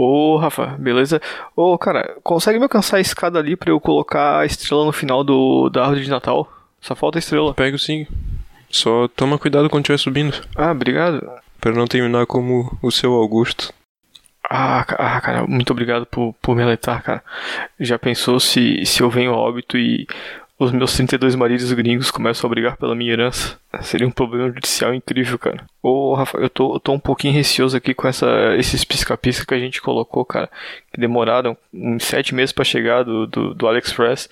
Ô, Rafa, beleza? Ô, cara, consegue me alcançar a escada ali pra eu colocar a estrela no final do, da árvore de Natal? Só falta a estrela. Pego sim. Só toma cuidado quando estiver subindo. Ah, obrigado. Pra não terminar como o seu Augusto. Ah, ah, cara, muito obrigado por, por me alertar, cara. Já pensou se, se eu venho a óbito e os meus 32 maridos gringos começam a brigar pela minha herança? Seria um problema judicial incrível, cara. Ô, Rafa, eu tô, eu tô um pouquinho receoso aqui com essa, esses pisca-pisca que a gente colocou, cara. Que demoraram uns sete meses pra chegar do, do, do AliExpress.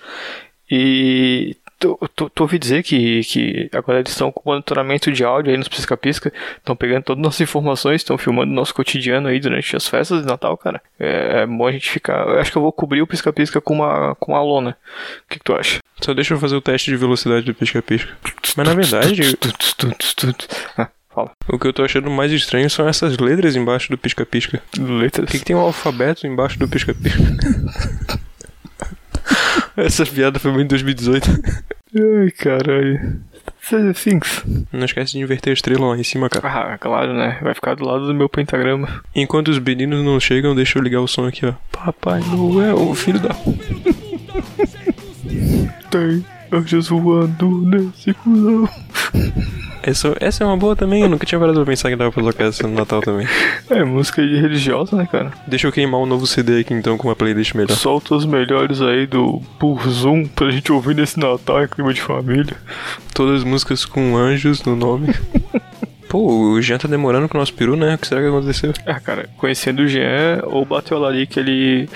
E tu, tu, tu ouvi dizer que, que agora eles estão com monitoramento de áudio aí nos pisca-pisca, estão pegando todas as nossas informações, estão filmando nosso cotidiano aí durante as festas de Natal, cara. É, é bom a gente ficar. Eu acho que eu vou cobrir o pisca-pisca com uma, com uma lona. O que, que tu acha? Só deixa eu fazer o teste de velocidade do pisca-pisca. Mas na verdade, Ah, fala. o que eu tô achando mais estranho são essas letras embaixo do pisca-pisca. Letras. Por que, que tem um alfabeto embaixo do pisca-pisca? Essa piada foi muito em 2018. Ai, caralho. Things. Não esquece de inverter a estrela lá em cima, cara. Ah, claro, né? Vai ficar do lado do meu pentagrama. Enquanto os meninos não chegam, deixa eu ligar o som aqui, ó. Papai Noel, filho da. Tem anjos voando nesse cuzão. Essa, essa é uma boa também, eu nunca tinha parado pra pensar que dava pra colocar essa no Natal também. É música religiosa, né, cara? Deixa eu queimar um novo CD aqui então com uma playlist melhor. Solta os melhores aí do por Zoom pra gente ouvir nesse Natal em clima de família. Todas as músicas com anjos no nome. Pô, o Jean tá demorando com o nosso peru, né? O que será que aconteceu? Ah, cara, conhecendo o Jean, ou bateu lá ali que ele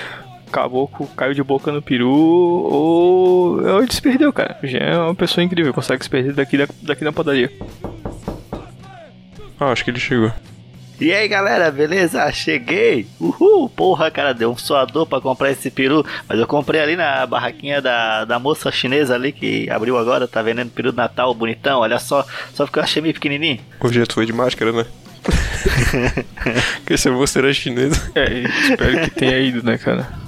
acabou com, caiu de boca no peru, ou, ele se perdeu, cara. O Jean é uma pessoa incrível, consegue se perder daqui, da, daqui na padaria. Ah, acho que ele chegou. E aí galera, beleza? Cheguei! Uhul! Porra, cara, deu um suador pra comprar esse peru, mas eu comprei ali na barraquinha da, da moça chinesa ali que abriu agora, tá vendendo peru de Natal bonitão, olha só, só porque eu achei meio pequenininho. O Jean tu foi de máscara, né? que essa moça era chinesa. É, espero que tenha ido, né, cara?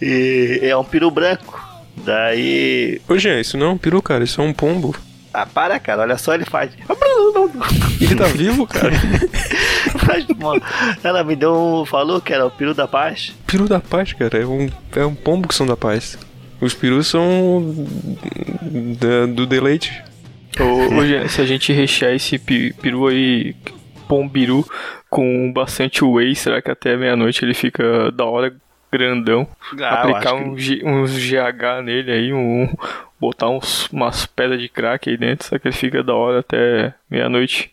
E é um peru branco. Daí. Ô Jean, isso não é um peru, cara, isso é um pombo. Ah, para, cara, olha só, ele faz. Ele tá vivo, cara. Faz, mano. Ela me deu um. falou que era o peru da paz. Peru da paz, cara, é um, é um pombo que são da paz. Os perus são da- do deleite. Ô, ô, Jean, se a gente rechear esse peru aí, pombiru, com bastante whey, será que até meia-noite ele fica da hora grandão? Ah, Aplicar que- um G- uns GH nele aí, um, botar uns, umas pedras de crack aí dentro, será que ele fica da hora até meia-noite?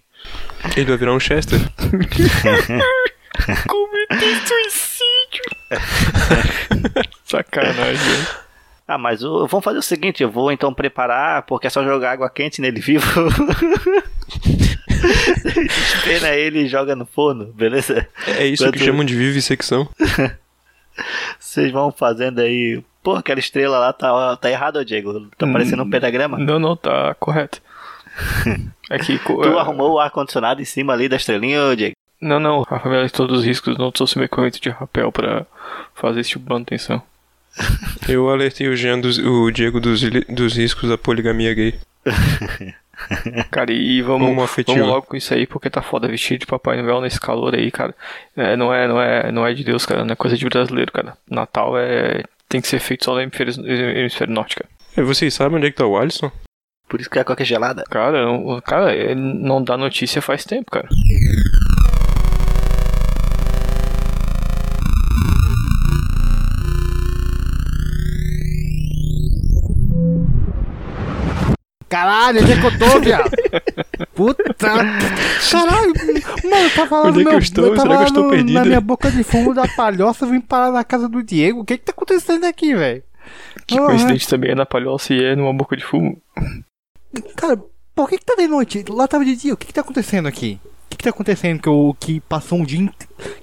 Ele vai virar um Chester. Cometei suicídio! Sacanagem. hein? Ah, mas o- vamos fazer o seguinte, eu vou então preparar, porque é só jogar água quente nele vivo. Espera ele e joga no forno, beleza? É isso que Quanto- chamam de vivissecção. Vocês vão fazendo aí. Pô, aquela estrela lá tá, tá errada, Diego. Tá parecendo um pentagrama. Não, não, tá correto. É que. Tu é- arrumou o ar-condicionado em cima ali da estrelinha, ô, Diego? Não, não, de todos os riscos não trouxe meu equipamento de rapel pra fazer esse tipo de manutenção. Eu alertei o Jean dos, o Diego dos, dos riscos da poligamia gay. Cara, e vamos, vamos logo com isso aí, porque tá foda vestir de Papai Noel nesse calor aí, cara. É, não, é, não, é, não é de Deus, cara, não é coisa de brasileiro, cara. Natal é. tem que ser feito só no hemisfério, hemisfério norte, cara. E vocês sabem onde é que tá o Alisson? Por isso que a coca é gelada. Cara, não, cara, é, não dá notícia faz tempo, cara. Caralho, onde é eu viado? Puta. Caralho, mano, eu tava lá Onde no é meu, eu estou? tava Será que eu estou no- perdido? Na minha boca de fumo da palhoça, eu vim parar na casa do Diego. O que que tá acontecendo aqui, velho? Que coincidente também é na palhoça e é numa boca de fumo. Cara, por que que tá de noite? Lá tava de dia. O que que tá acontecendo aqui? O que que tá acontecendo que, eu, que passou um dia...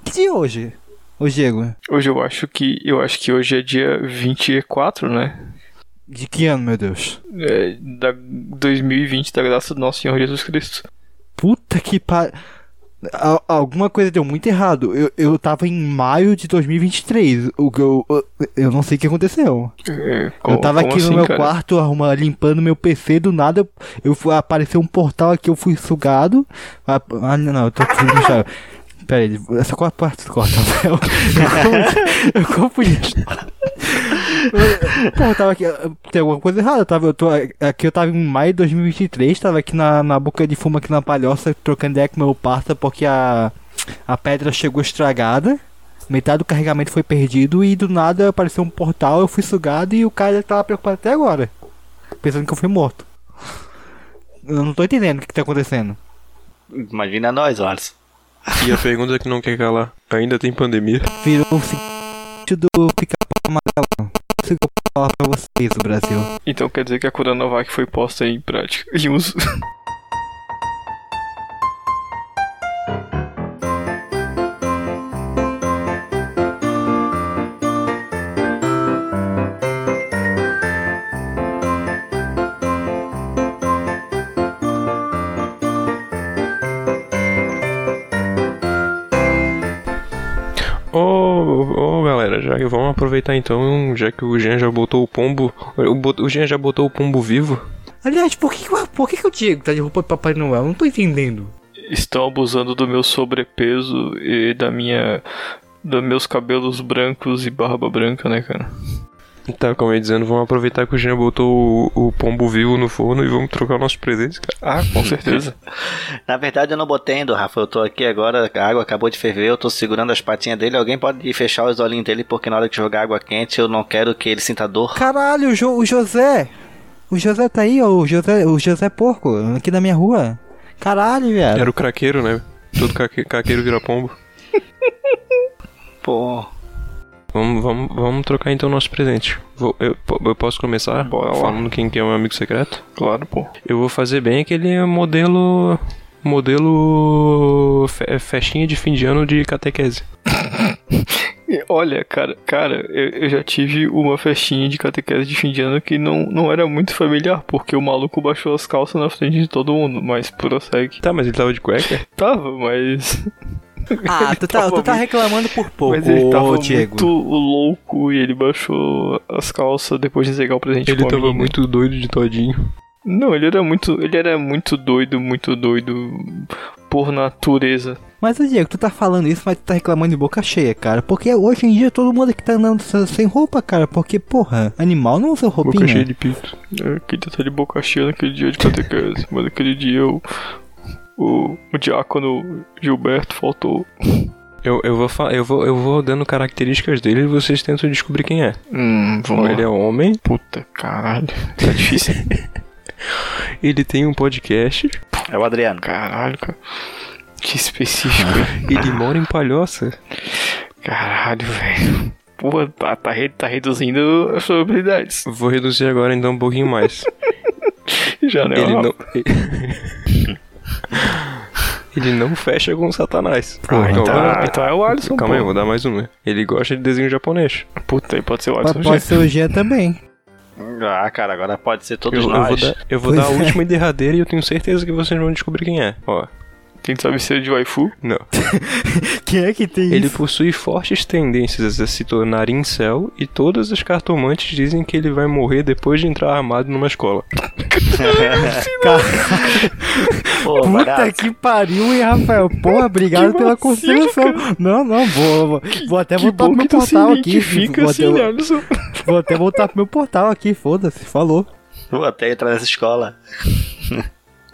Que dia é hoje? Ô, Diego? Hoje eu acho que. Eu acho que hoje é dia 24, né? De que ano, meu Deus? É, da 2020, da graça do nosso Senhor Jesus Cristo. Puta que par... Al- Alguma coisa deu muito errado. Eu, eu tava em maio de 2023. O que eu, eu, eu não sei o que aconteceu. É, eu tava como aqui assim, no meu cara? quarto arruma, limpando meu PC, do nada eu, eu apareceu um portal aqui, eu fui sugado. Ah, ah, não, não, eu tô chão. Pera aí, essa qual parte corta, Rafael? Eu confundi. Pô, eu tava aqui. Tem alguma coisa errada. Eu tava, eu tô, aqui eu tava em maio de 2023, tava aqui na, na boca de fumo aqui na palhoça, trocando ideia com meu parça, porque a, a pedra chegou estragada. Metade do carregamento foi perdido e do nada apareceu um portal, eu fui sugado e o cara tava preocupado até agora. Pensando que eu fui morto. Eu não tô entendendo o que, que tá acontecendo. Imagina nós, Alisson. E a pergunta que não quer calar: ainda tem pandemia? Virou o sentido do pica-pau amarelo. Posso falar pra vocês, Brasil. Então quer dizer que a Coronavac foi posta em prática. Em uso. vamos aproveitar então, já que o Jean já botou o pombo. O, Jean já botou o pombo vivo. Aliás, por que, por que, que o Diego tá de roupa de Papai Noel? Eu não tô entendendo. Estão abusando do meu sobrepeso e da minha. dos meus cabelos brancos e barba branca, né, cara? Tá, como eu ia dizendo, vamos aproveitar que o Jean botou o, o pombo vivo no forno e vamos trocar nossos presentes, cara. Ah, com certeza. Na verdade, eu não botei ainda, Rafa. Eu tô aqui agora, a água acabou de ferver, eu tô segurando as patinhas dele. Alguém pode fechar os olhinhos dele, porque na hora que jogar água quente, eu não quero que ele sinta dor. Caralho, o, Jo- o José. O José tá aí, ó. O José, o José Porco, aqui da minha rua. Caralho, velho. Era o craqueiro, né? Todo caqueiro vira pombo. Pô, Vamos, vamos, vamos trocar então nosso presente. Vou- eu, eu posso começar Bora lá. falando quem que é o meu amigo secreto? Claro, pô. Eu vou fazer bem aquele modelo. Modelo. fe- festinha de fim de ano de catequese. Olha, cara, cara, eu, eu já tive uma festinha de catequese de fim de ano que não, não era muito familiar, porque o maluco baixou as calças na frente de todo mundo, mas prossegue. Tá, mas ele tava de cueca? Tava, mas. Ah, tu tá, tu tá reclamando por pouco, Mas ele tava Diego. muito louco e ele baixou as calças depois de entregar o presente Ele pra tava muito doido de todinho. Não, ele era muito. Ele era muito doido, muito doido por natureza. Mas, ô, Diego, tu tá falando isso, mas tu tá reclamando de boca cheia, cara. Porque hoje em dia todo mundo aqui tá andando se- sem roupa, cara. Porque, porra, animal não usa Boca roupinha. cheia de pito. Eu queria estar de boca cheia naquele dia de catequese, mas naquele dia eu. O, o diácono Gilberto faltou. Eu, eu, vou eu, vou, eu vou dando características dele e vocês tentam descobrir quem é. Hum, vamos ele é lá. homem, Puta, caralho. Tá difícil. ele tem um podcast, é o Adriano. caralho, cara. Que específico. ele mora em Palhoça. Caralho, velho. Pô, tá, tá, tá reduzindo as probabilidades. Vou reduzir agora então um pouquinho mais. Já não é ele não. Ele não fecha com Satanás. Ah, então, vai- então é o Alisson, Calma aí, vou dar mais uma. Ele gosta de desenho japonês. Puta, aí pode ser o Mas Alisson. pode gente. ser o Jean também. Ah, cara, agora pode ser Eu, todos eu vou nós. dar, eu vou dar a é. última e derradeira e eu tenho certeza que vocês vão descobrir quem é. Ó, Quem sabe ser de waifu? não. Quem é que tem Ele isso? possui fortes tendências a se tornar incel e todas as cartomantes dizem que ele vai morrer depois de entrar armado numa escola. Pô, Puta barato. que pariu, hein, Rafael? Porra, obrigado pela consideração. Não, não, vou, vou, vou até que voltar pro meu portal aqui. identifica Vou, assim, até, vou até voltar pro meu portal aqui, foda-se, falou. Vou até entrar nessa escola.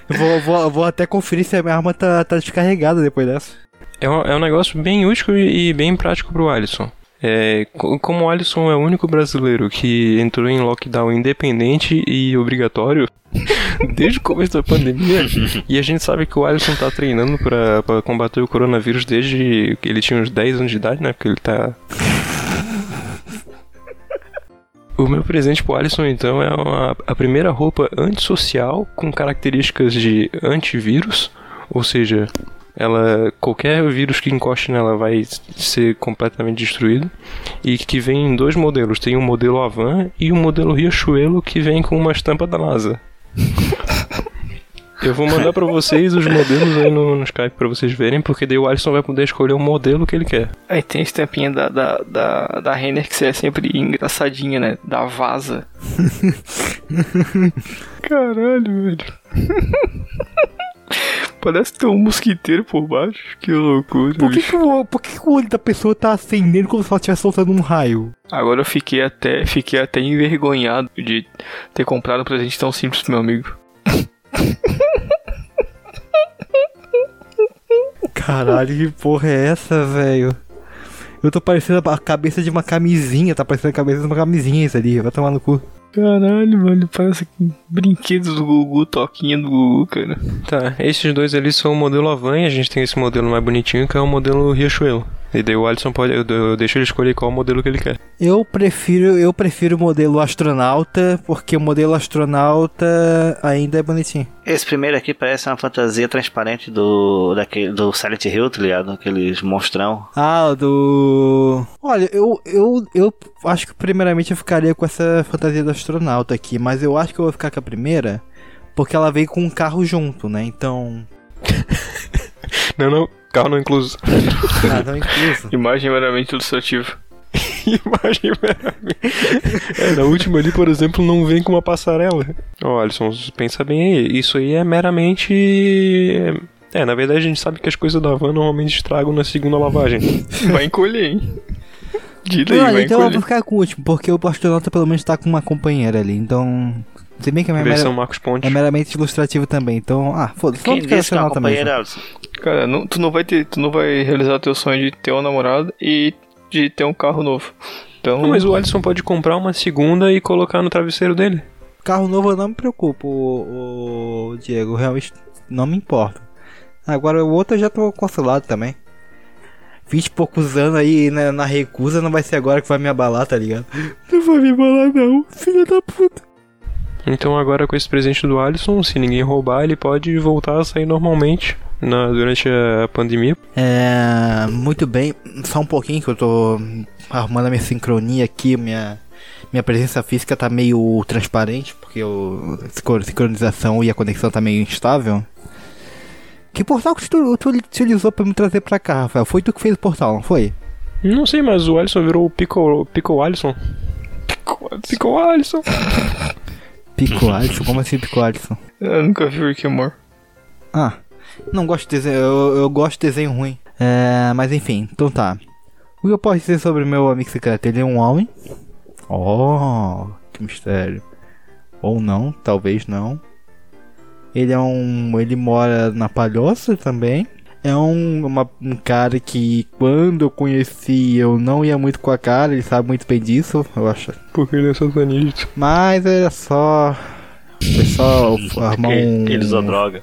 Vou, vou, vou até conferir se a minha arma tá, tá descarregada depois dessa. É um, é um negócio bem útil e bem prático pro Alisson. É, co- como o Alisson é o único brasileiro que entrou em lockdown independente e obrigatório desde o começo da pandemia, e a gente sabe que o Alisson tá treinando pra combater o coronavírus desde que ele tinha uns 10 anos de idade, né? Porque ele tá. O meu presente pro Alisson, então, é uma- a primeira roupa antissocial com características de antivírus, ou seja, ela qualquer vírus que encoste nela vai ser completamente destruído e que vem em dois modelos tem um modelo Avan e um modelo Riachuelo que vem com uma estampa da NASA eu vou mandar pra vocês os modelos aí no, no Skype pra vocês verem porque daí o Alisson vai poder escolher o modelo que ele quer Aí tem a estampinha da, da, da, da Renner que é sempre engraçadinha, né? Da vaza. Caralho, velho. Parece que tem um mosquiteiro por baixo. Que loucura. Por que, que, o, por que, que o olho da pessoa tá acendendo como se ela estivesse soltando um raio? Agora eu fiquei até, fiquei até envergonhado de ter comprado um presente tão simples pro meu amigo. Caralho, que porra é essa, velho? Eu tô parecendo a cabeça de uma camisinha, tá parecendo a cabeça de uma camisinha isso ali, vai tomar no cu. Caralho, mano, parece brinquedos do Gugu, toquinha do Gugu, cara. Tá, esses dois ali são o modelo Havan, a gente tem esse modelo mais bonitinho que é o modelo Riachuelo. E daí o Alisson pode. Eu, eu deixo ele escolher qual modelo que ele quer. Eu prefiro, eu prefiro o modelo astronauta, porque o modelo astronauta ainda é bonitinho. Esse primeiro aqui parece uma fantasia transparente do, daquele, do Silent Hill, tá ligado? Aqueles monstrão. Ah, o do. Olha, eu, eu, eu acho que primeiramente eu ficaria com essa fantasia do astronauta aqui, mas eu acho que eu vou ficar com a primeira, porque ela veio com um carro junto, né? Então. Não, não, carro não incluso. Ah, tá incluso. Imagem meramente ilustrativa. Imagem meramente. É, na última ali, por exemplo, não vem com uma passarela. Ó, Alisson, pensa bem aí. Isso aí é meramente. É, na verdade a gente sabe que as coisas da van normalmente estragam na segunda lavagem. Vai encolher, hein? Diga aí, Olha, vai então eu vou encolher. ficar com o último, porque o astronauta pelo menos tá com uma companheira ali, então. Se bem que é, mera- Versão Marcos Pontes. é meramente ilustrativo também, então. Ah, foda-se, vamos ficar é uma astronauta mesmo. companheira? Cara, não- tu não vai ter, tu não vai realizar teu sonho de ter uma namorada e de ter um carro novo. Então, Não, mas o Alisson pode comprar uma segunda e colocar no travesseiro dele. Carro novo eu não me preocupo, o, o Diego, realmente não me importa. Agora o outro eu já tô consolado também. 20 e poucos anos aí na, na recusa, não vai ser agora que vai me abalar, tá ligado? Não vai me abalar não, filha da puta. Então agora com esse presente do Alisson, se ninguém roubar, ele pode voltar a sair normalmente na, durante a pandemia. É, muito bem, só um pouquinho que eu tô arrumando a minha sincronia aqui, minha, minha presença física tá meio transparente, porque o, a sincro- sincronização e a conexão tá meio instável. Que portal que tu, tu utilizou pra me trazer pra cá, Rafael? Foi tu que fez o portal, não foi? Não sei, mas o Alisson virou o Pico, Pico Alisson. Pico Alisson. Pico Alisson? Como assim Pico Alisson? eu nunca vi Rick and Morty. Ah, não gosto de desenho, eu, eu gosto de desenho ruim. É, mas enfim, então tá. O que eu posso dizer sobre o meu amigo secreto? Ele é um homem. Oh, que mistério. Ou não, talvez não. Ele é um. Ele mora na Palhoça também. É um, uma- um cara que quando eu conheci eu não ia muito com a cara, ele sabe muito bem disso, eu acho. Porque ele é satanista. Mas era só. Foi só armar um. Ele usou droga.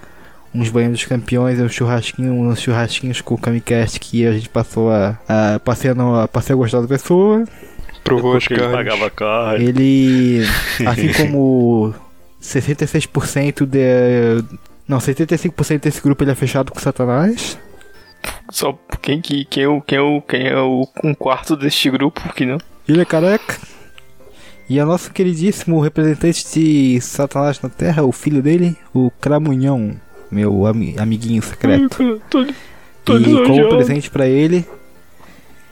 uns banhos dos campeões, um churrasquinho, uns churrasquinhos com o Kamicast que a gente passou a, a passei a, passei a gostar da pessoa. Provou as Porque ele carnes. pagava carne. Ele, assim como 66% de não, 75% desse grupo ele é fechado com Satanás. Só quem que quem é o quem é o quem é o um quarto deste grupo que não? Ele é careca. E é nosso queridíssimo representante de Satanás na Terra, o filho dele, o Cramunhão, meu ami- amiguinho secreto. Tô, tô E como presente pra ele,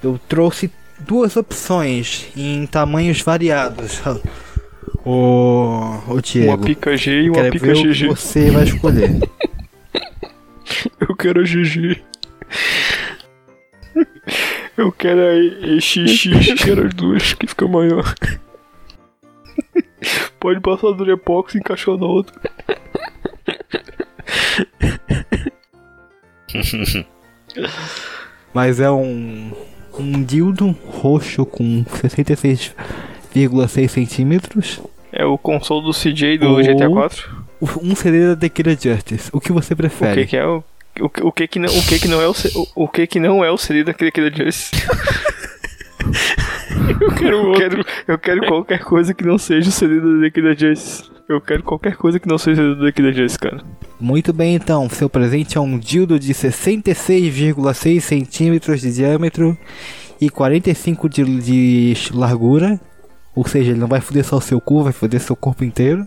eu trouxe duas opções em tamanhos variados. O, o Diego, Uma pica G e uma pica GG. você vai escolher. Eu quero a GG. Eu quero a EXX, quero as duas, que fica maior. Pode passar a Durepox e encaixar na outra. Mas é um, um dildo roxo com 66,6 centímetros. É o console do CJ do Ou- GTA 4. Um CD da Tequila Justice. O que você O prefere? que, que é o. O, que- o que que não, o que que não é o, o, o que que não é o CD daquele que Justice? eu quero eu quero eu quero qualquer coisa que não seja o CD do Daquele Justice. Eu quero qualquer coisa que não seja do Daquele Justice, cara. Muito bem, então. Seu presente é um dildo de 66,6 centímetros de diâmetro e 45 de, de largura. Ou seja, ele não vai foder só o seu cu, vai foder seu corpo inteiro.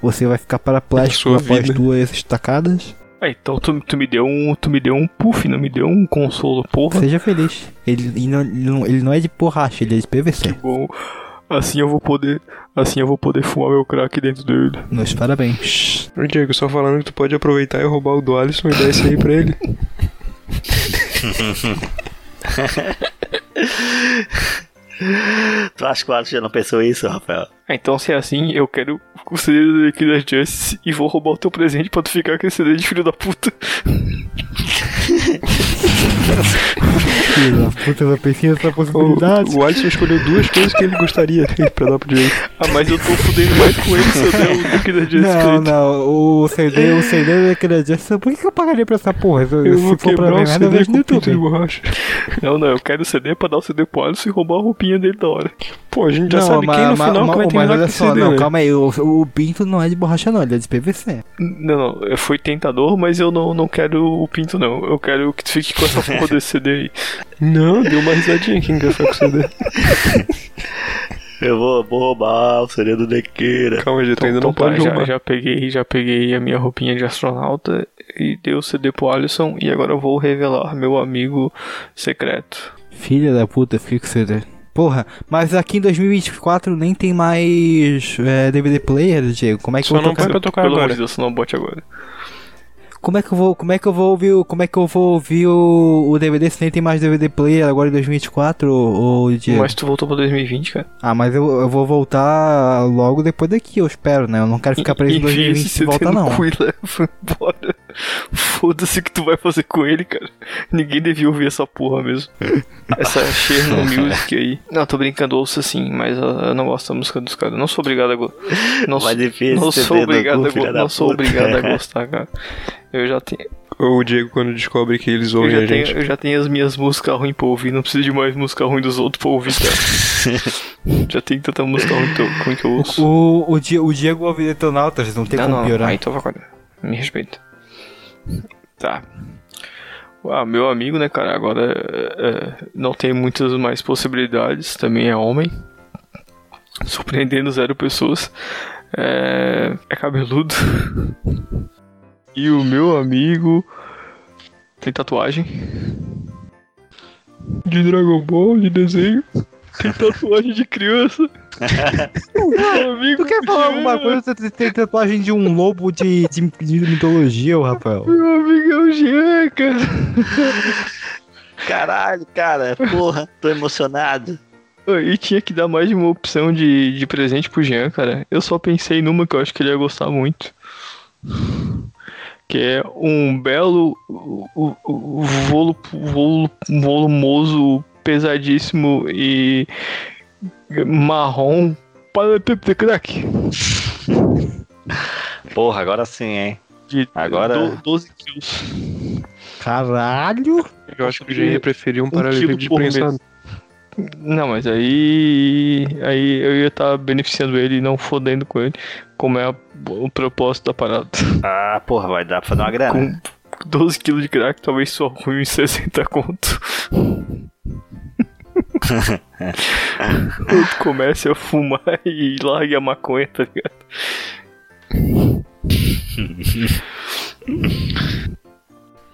Você vai ficar paraplégico após vida. duas estacadas. Ah, então tu, tu me deu um tu me deu um puff, não me deu um consolo, porra. Seja feliz. Ele, ele não, ele não- ele não é de borracha, ele é de Que PVC. bom. Assim eu vou poder. Assim eu vou poder fumar meu crack dentro dele. Meus parabéns. Ô Diego, só falando que tu pode aproveitar e roubar o do Alisson e dar esse aí pra ele. Tu acha que o Alisson já não pensou isso, Rafael? Ah, então se é assim, eu quero o CD da Killer Justice e vou roubar o teu presente pra tu ficar com esse CD de filho da puta. Filho da puta, eu não pensei nessa possibilidade. O, o Alisson escolheu duas coisas que ele gostaria pra dar pro Diego. Ah, mas eu tô fudendo mais com ele eu o do Killer Justice pra Não, não, o CD, o CD da Killer Justice, por que que eu pagaria pra essa porra? Se, Eu vou quebrar o eu CD no com pinto de YouTube. borracha. Não, não, eu quero o CD pra dar o CD pro Alisson e roubar a roupinha dele da hora. Pô, a gente já sabe mas, quem no mas- final mas- vai mas terminar com só, CD, não, né? calma aí, o, o pinto não é de borracha não, ele é de PVC. Não, não, foi tentador, mas eu não, não quero o pinto, não. Eu quero que tu fique com essa porra desse CD aí. Não, deu uma risadinha quem quer ficar com o CD. Eu vou, vou roubar o CD do Dequeira. Calma, gente, tu ainda não Então tá, pode já, roubar. já peguei, já peguei a minha roupinha de astronauta e dei o CD pro Alisson e agora eu vou revelar meu amigo secreto. Filha da puta, fiquei com CD. Porra, mas aqui em 2024 nem tem mais é, DVD player, Diego. Como é que Só eu vou não tocar? põe pra tocar Pelo amor agora. de Deus, não bote agora. Como é que eu vou, como é que eu vou ouvir, o- como é que eu vou ouvir o, o DVD se nem tem mais DVD player agora em 2024, ô, ô Diego? Mas tu voltou pra 2020, cara. Ah, mas eu, eu vou voltar logo depois daqui, eu espero, né? Eu não quero ficar preso em Enfia esse 2020 e CD volta não. cu e leva embora. Foda-se o que tu vai fazer com ele, cara. Ninguém devia ouvir essa porra mesmo. Essa Cherno Music aí. Não, tô brincando, ouço sim, mas eu, não gosto da música dos caras. Não sou obrigado a gostar. Não, não sou obrigado, cu, a, go- não sou obrigado a gostar, cara. Eu já tenho, O Diego, quando descobre que eles ouvem já a tenho, gente. eu já tenho as minhas músicas ruins pra ouvir. Não preciso de mais música ruim dos outros pra ouvir, cara. já tenho tanta música ruim que eu, ruim que eu ouço. O, o, Di- o Diego ouve Detonautas, não tem não, como não, piorar. Aí então vai agora. Me respeita. Tá. Ah, meu amigo, né, cara, agora é, é, não tem muitas mais possibilidades. Também é homem. Surpreendendo zero pessoas. É, é cabeludo. E o meu amigo tem tatuagem. De Dragon Ball, de desenho. Tem tatuagem de criança. o meu amigo Tu quer falar alguma coisa? Você tem tatuagem de um lobo de, de, de mitologia, ô Rafael? Meu amigo é o Jean, cara. Caralho, cara, porra, tô emocionado. E tinha que dar mais de uma opção de, de presente pro Jean, cara. Eu só pensei numa que eu acho que ele ia gostar muito. Que é um belo, o- o- o- volu, volu, volumoso, pesadíssimo e marrom para Crack. Porra, agora sim, hein? De Agora- do- 12 quilos. Caralho! Eu acho que o Diego ia preferir um paralelepípedo por prensado. Não, mas aí. Aí eu ia estar beneficiando ele e não fodendo com ele. Como é a- o propósito da parada. Ah, porra, vai dar pra fazer uma grana. Com 12 kg de crack, talvez só ruim em 60 conto. Quando comece a fumar e largue a maconha, tá ligado?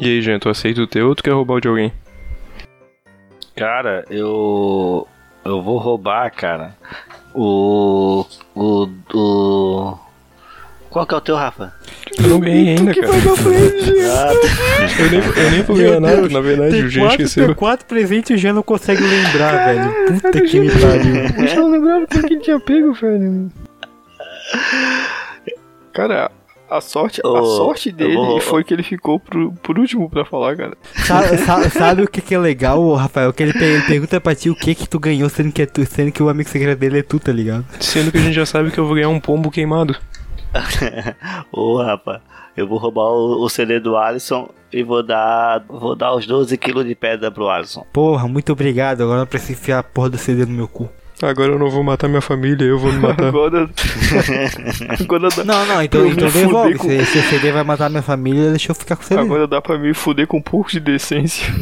E aí, Jean, tu aceita o teu ou tu quer roubar o de alguém? Cara, eu. Eu vou roubar, cara. O. O. O. Qual que é o teu, Rafa? Eu não ganhei ainda, cara. Ah, Eu nem, eu nem vou ganhar nada, na verdade, o Jean quatro, esqueceu. tem quatro presentes e o Jean não consegue lembrar, velho. Puta que me pariu. Eu não lembrava que ele tinha pego, velho. Cara, a sorte, a Ô, sorte dele vou- foi que ele ficou por, por último pra falar, cara. Sabe, sabe- sabe o que, que é legal, ô, Rafael? Que ele, ele pergunta pra ti o que que tu ganhou, sendo que, é tu, sendo que o amigo secreto dele é tu, tá ligado? Sendo que a gente já sabe que eu vou ganhar um pombo queimado. Ô, Rafa, eu vou roubar o, o CD do Alisson e vou dar. Vou dar os 12 quilos de pedra pro Alisson. Porra, muito obrigado. Agora eu preciso enfiar a porra do CD no meu cu. Agora eu não vou matar minha família, eu vou me matar. Agora. agora dá, Não, não, então, Eu então devolve. com- Se, se o CD vai matar minha família, deixa eu ficar com o CD. agora dá pra me fuder com um pouco de decência.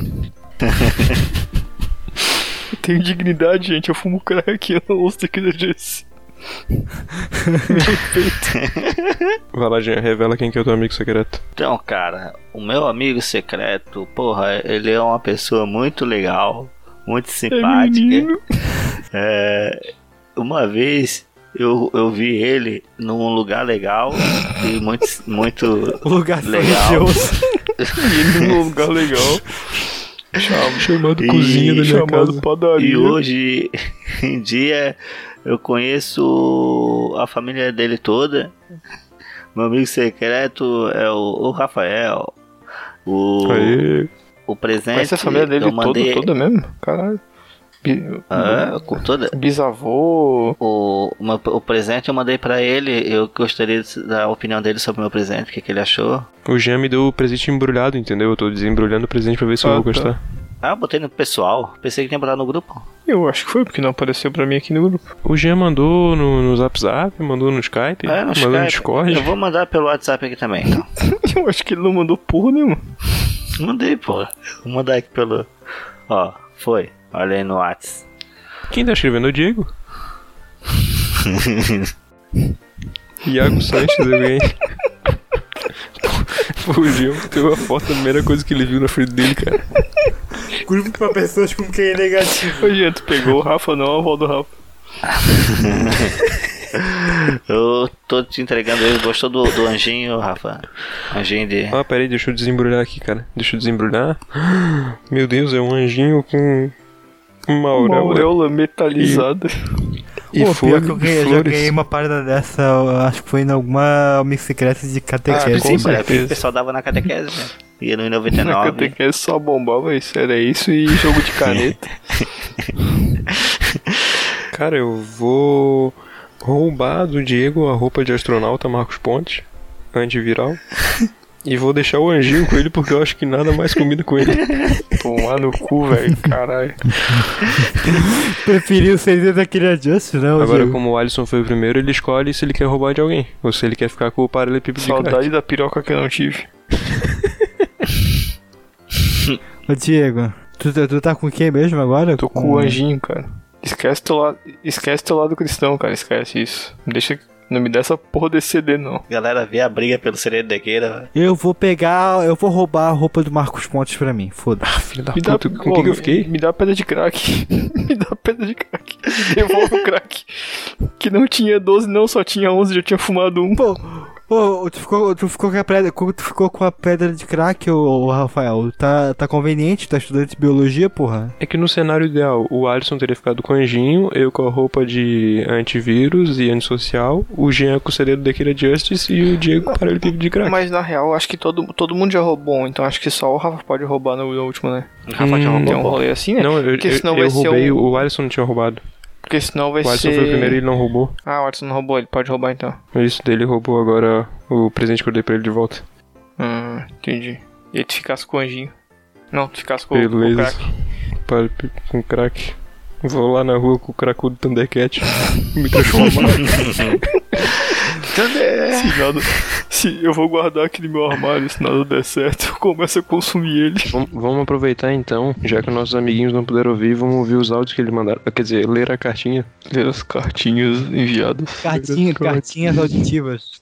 Eu tenho dignidade, gente. Eu fumo crack, eu não ouço tequila desse. Vai lá, Jean, revela quem que é o teu amigo secreto. Então, cara, o meu amigo secreto, porra, ele é uma pessoa muito legal, muito É simpática. menino. É, uma vez eu, eu vi ele num lugar legal e muito, muito Lugar legal. religioso. E num lugar legal. Cham- Chamado E- cozinha da minha chamado casa. padaria. E hoje em dia eu conheço a família dele toda. Meu amigo secreto é o, o Rafael. O, Aí, o presente Conhece a família dele eu mandei, toda, toda mesmo? Caralho. Ah, com toda. Bisavô. O, uma- o presente eu mandei pra ele. Eu gostaria de- da opinião dele sobre o meu presente, o que, que ele achou. o Jean me deu o presente embrulhado, entendeu? Eu tô desembrulhando o presente pra ver se eu Ah, vou tá. gostar. Ah, eu botei no pessoal. Pensei que tinha botado no grupo. Eu acho que foi, porque não apareceu pra mim aqui no grupo. O Jean mandou no, no Zap Zap, mandou no Skype, É, no mandou no Skype. Discord. Eu vou mandar pelo WhatsApp aqui também, então. Eu acho que ele não mandou porra nenhuma. Mandei, pô. Vou mandar aqui pelo. Ó, foi. Olha aí no WhatsApp. Quem tá escrevendo é o Diego. Iago Sanches, alguém. Pô, o Jean pegou a foto, a primeira coisa que ele viu na frente dele, cara. Grupo pra pessoas com QI negativo. Ô, gente, tu pegou o Rafa, não a avó do Rafa. Eu tô te entregando ele. Gostou do, do anjinho, Rafa? Anjinho de. Ah, peraí, deixa eu desembrulhar aqui, cara. Deixa eu desembrulhar. Meu Deus, é um anjinho com uma Uma auréola auréola metalizada. e Pô, pior que eu ganhei, já flores. ganhei uma parada dessa, eu acho que foi em alguma amigo secreta de Ah, catequese. sim, é, porque o pessoal dava na catequese, né? Ia no Na 99. catequese só bombava isso. Era isso e jogo de caneta. Cara, eu vou roubar do Diego a roupa de astronauta Marcos Pontes, antiviral. E vou deixar o anjinho com ele porque eu acho que nada mais combina com ele. Tomar no cu, velho. Caralho. Preferiu ser daquele adjust, né? ô Agora, Diego? como o Alisson foi o primeiro, ele escolhe se ele quer roubar de alguém. Ou se ele quer ficar com o paralelepípedo de crack. Saudade da piroca que eu não tive. Ô Diego, tu, tu- tá com quem mesmo agora? Tô com o anjinho, cara. Esquece teu lado, esquece teu lado cristão, cara. Esquece isso. Deixa, não me dá essa porra desse CD, não. Galera vê a briga pelo Sereno de Queira. Eu vou pegar, eu vou roubar a roupa do Marcos Pontes pra mim, foda-se. Filho da Me dá, puta, com ô, quem que eu me- fiquei? Me dá pedra de crack. me dá pedra de crack. Devolve o crack. Que não tinha 12, não, só tinha 11, já tinha fumado um. Pô, ô, tu ficou, tu ficou com a pedra, tu ficou com a pedra de crack, ô, ô, Rafael. Tá, tá conveniente, tá estudando de biologia, porra. É que no cenário ideal, o Alisson teria ficado com o anjinho, eu com a roupa de antivírus e antissocial, o Jean com o CD do Dequeira Justice e o Diego com o paralelepípedo de crack. Mas na real, acho que todo, todo mundo já roubou um, então acho que só o Rafa pode roubar no, no último, né? Rafa já Hum, roubou. Tem um pô. rolê assim, né? Não, eu, Porque eu, senão eu vai ser roubei, um- o Alisson não tinha roubado. Porque senão vai O Alisson ser. foi o primeiro e ele não roubou. Ah, o Alisson não roubou, ele pode roubar então. Isso dele roubou agora o presente que eu dei pra ele de volta. Hum, entendi. E aí tu ficasse com o anjinho. Não, tu ficasse com, com o Beleza. crack. Para, com crack. Vou lá na rua com o cracudo Thundercat. me transformar. Se nada. Se eu vou guardar aqui no meu armário, se nada der certo, eu começo a consumir ele. Vamos- Vamos aproveitar então, já que nossos amiguinhos não puderam ouvir, vamos ouvir os áudios que eles mandaram. Quer dizer, ler a cartinha. Ler as cartinhas enviadas. Cartinha, cartinhas auditivas.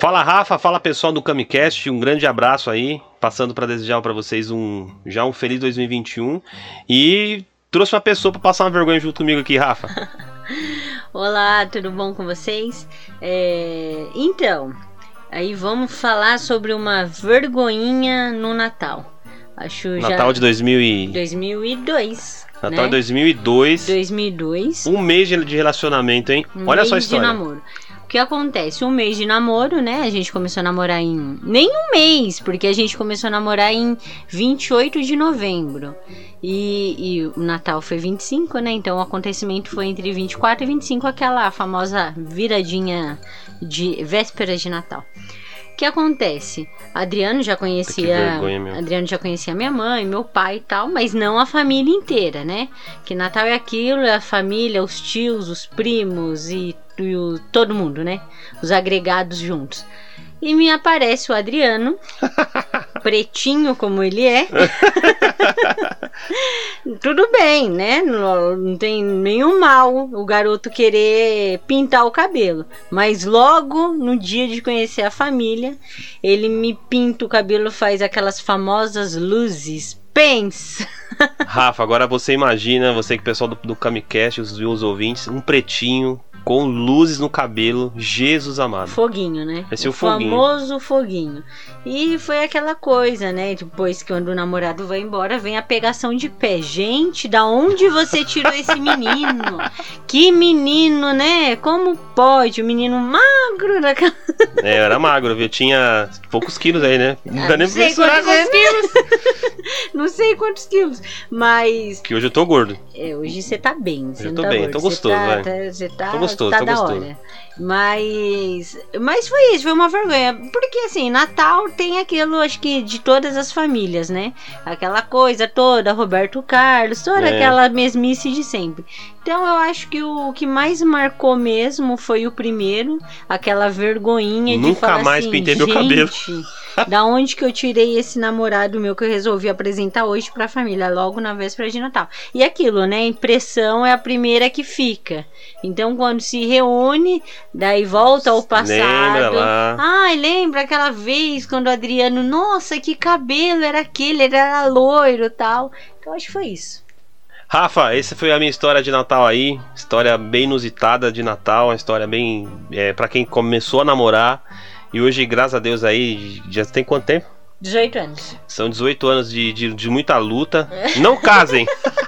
Fala Rafa, fala pessoal do Camicast, um grande abraço aí, passando para desejar para vocês um já um feliz 2021 e trouxe uma pessoa para passar uma vergonha junto comigo aqui, Rafa. Olá, tudo bom com vocês? É, então, aí vamos falar sobre uma vergonhinha no Natal. Acho já Natal de 2000 e 2002. Natal né? de 2002, 2002. um mês de de relacionamento, hein? Um Olha mês só a de história. namoro. O que acontece? Um mês de namoro, né? A gente começou a namorar em. Nem um mês, porque a gente começou a namorar em 28 de novembro. E, e o Natal foi 25, né? Então o acontecimento foi entre 24 e 25, aquela famosa viradinha de véspera de Natal. O que acontece? Adriano já conhecia. vergonha. Adriano já conhecia minha mãe, meu pai e tal, mas não a família inteira, né? Que Natal é aquilo, é a família, os tios, os primos e, e o- todo mundo, né? Os agregados juntos. E me aparece o Adriano, pretinho como ele é. Tudo bem, né? Não, não tem nenhum mal o garoto querer pintar o cabelo. Mas logo no dia de conhecer a família, ele me pinta o cabelo, faz aquelas famosas luzes Pensa. Rafa, agora você imagina, você que o pessoal do, do Kamicast, os, os ouvintes, um pretinho com luzes no cabelo, Jesus amado. Foguinho, né? Vai ser o o foguinho. famoso foguinho. E foi aquela coisa, né? Depois que quando o namorado vai embora, vem a pegação de pé. Gente, da onde você tirou esse menino? Que menino, né? Como pode? O menino magro daquela. É, eu era magro, viu? Tinha poucos quilos aí, né? Não dá Ah, nem pra sei mensurar quantos quilos. Não sei quantos quilos. Mas Que hoje eu tô gordo. é, hoje você tá bem. Você Eu tô tá bem, gordo, tô você gostoso, tá, vai. tá- você tá, gostoso, tá da gostoso. hora. Mas. Mas foi isso, foi uma vergonha. Porque assim, Natal tem aquilo, acho que de todas as famílias, né? Aquela coisa toda, Roberto Carlos, toda É. aquela mesmice de sempre. Então eu acho que o que mais marcou mesmo foi o primeiro, aquela vergonhinha de Nunca falar mais assim, pintei meu cabelo." da onde que eu tirei esse namorado meu que eu resolvi apresentar hoje pra família, logo na véspera de Natal. E aquilo, né? A impressão é a primeira que fica. Então, quando se reúne, daí volta ao passado. Lembra lá. Ai, lembra aquela vez quando o Adriano, nossa, que cabelo era aquele, ele era loiro e tal. Então, acho que foi isso. Rafa, essa foi a minha história de Natal aí. História bem inusitada de Natal, uma história bem. É, para quem começou a namorar. E hoje, graças a Deus, aí, já tem quanto tempo? 18 anos. São 18 anos de, de, de muita luta. Não casem!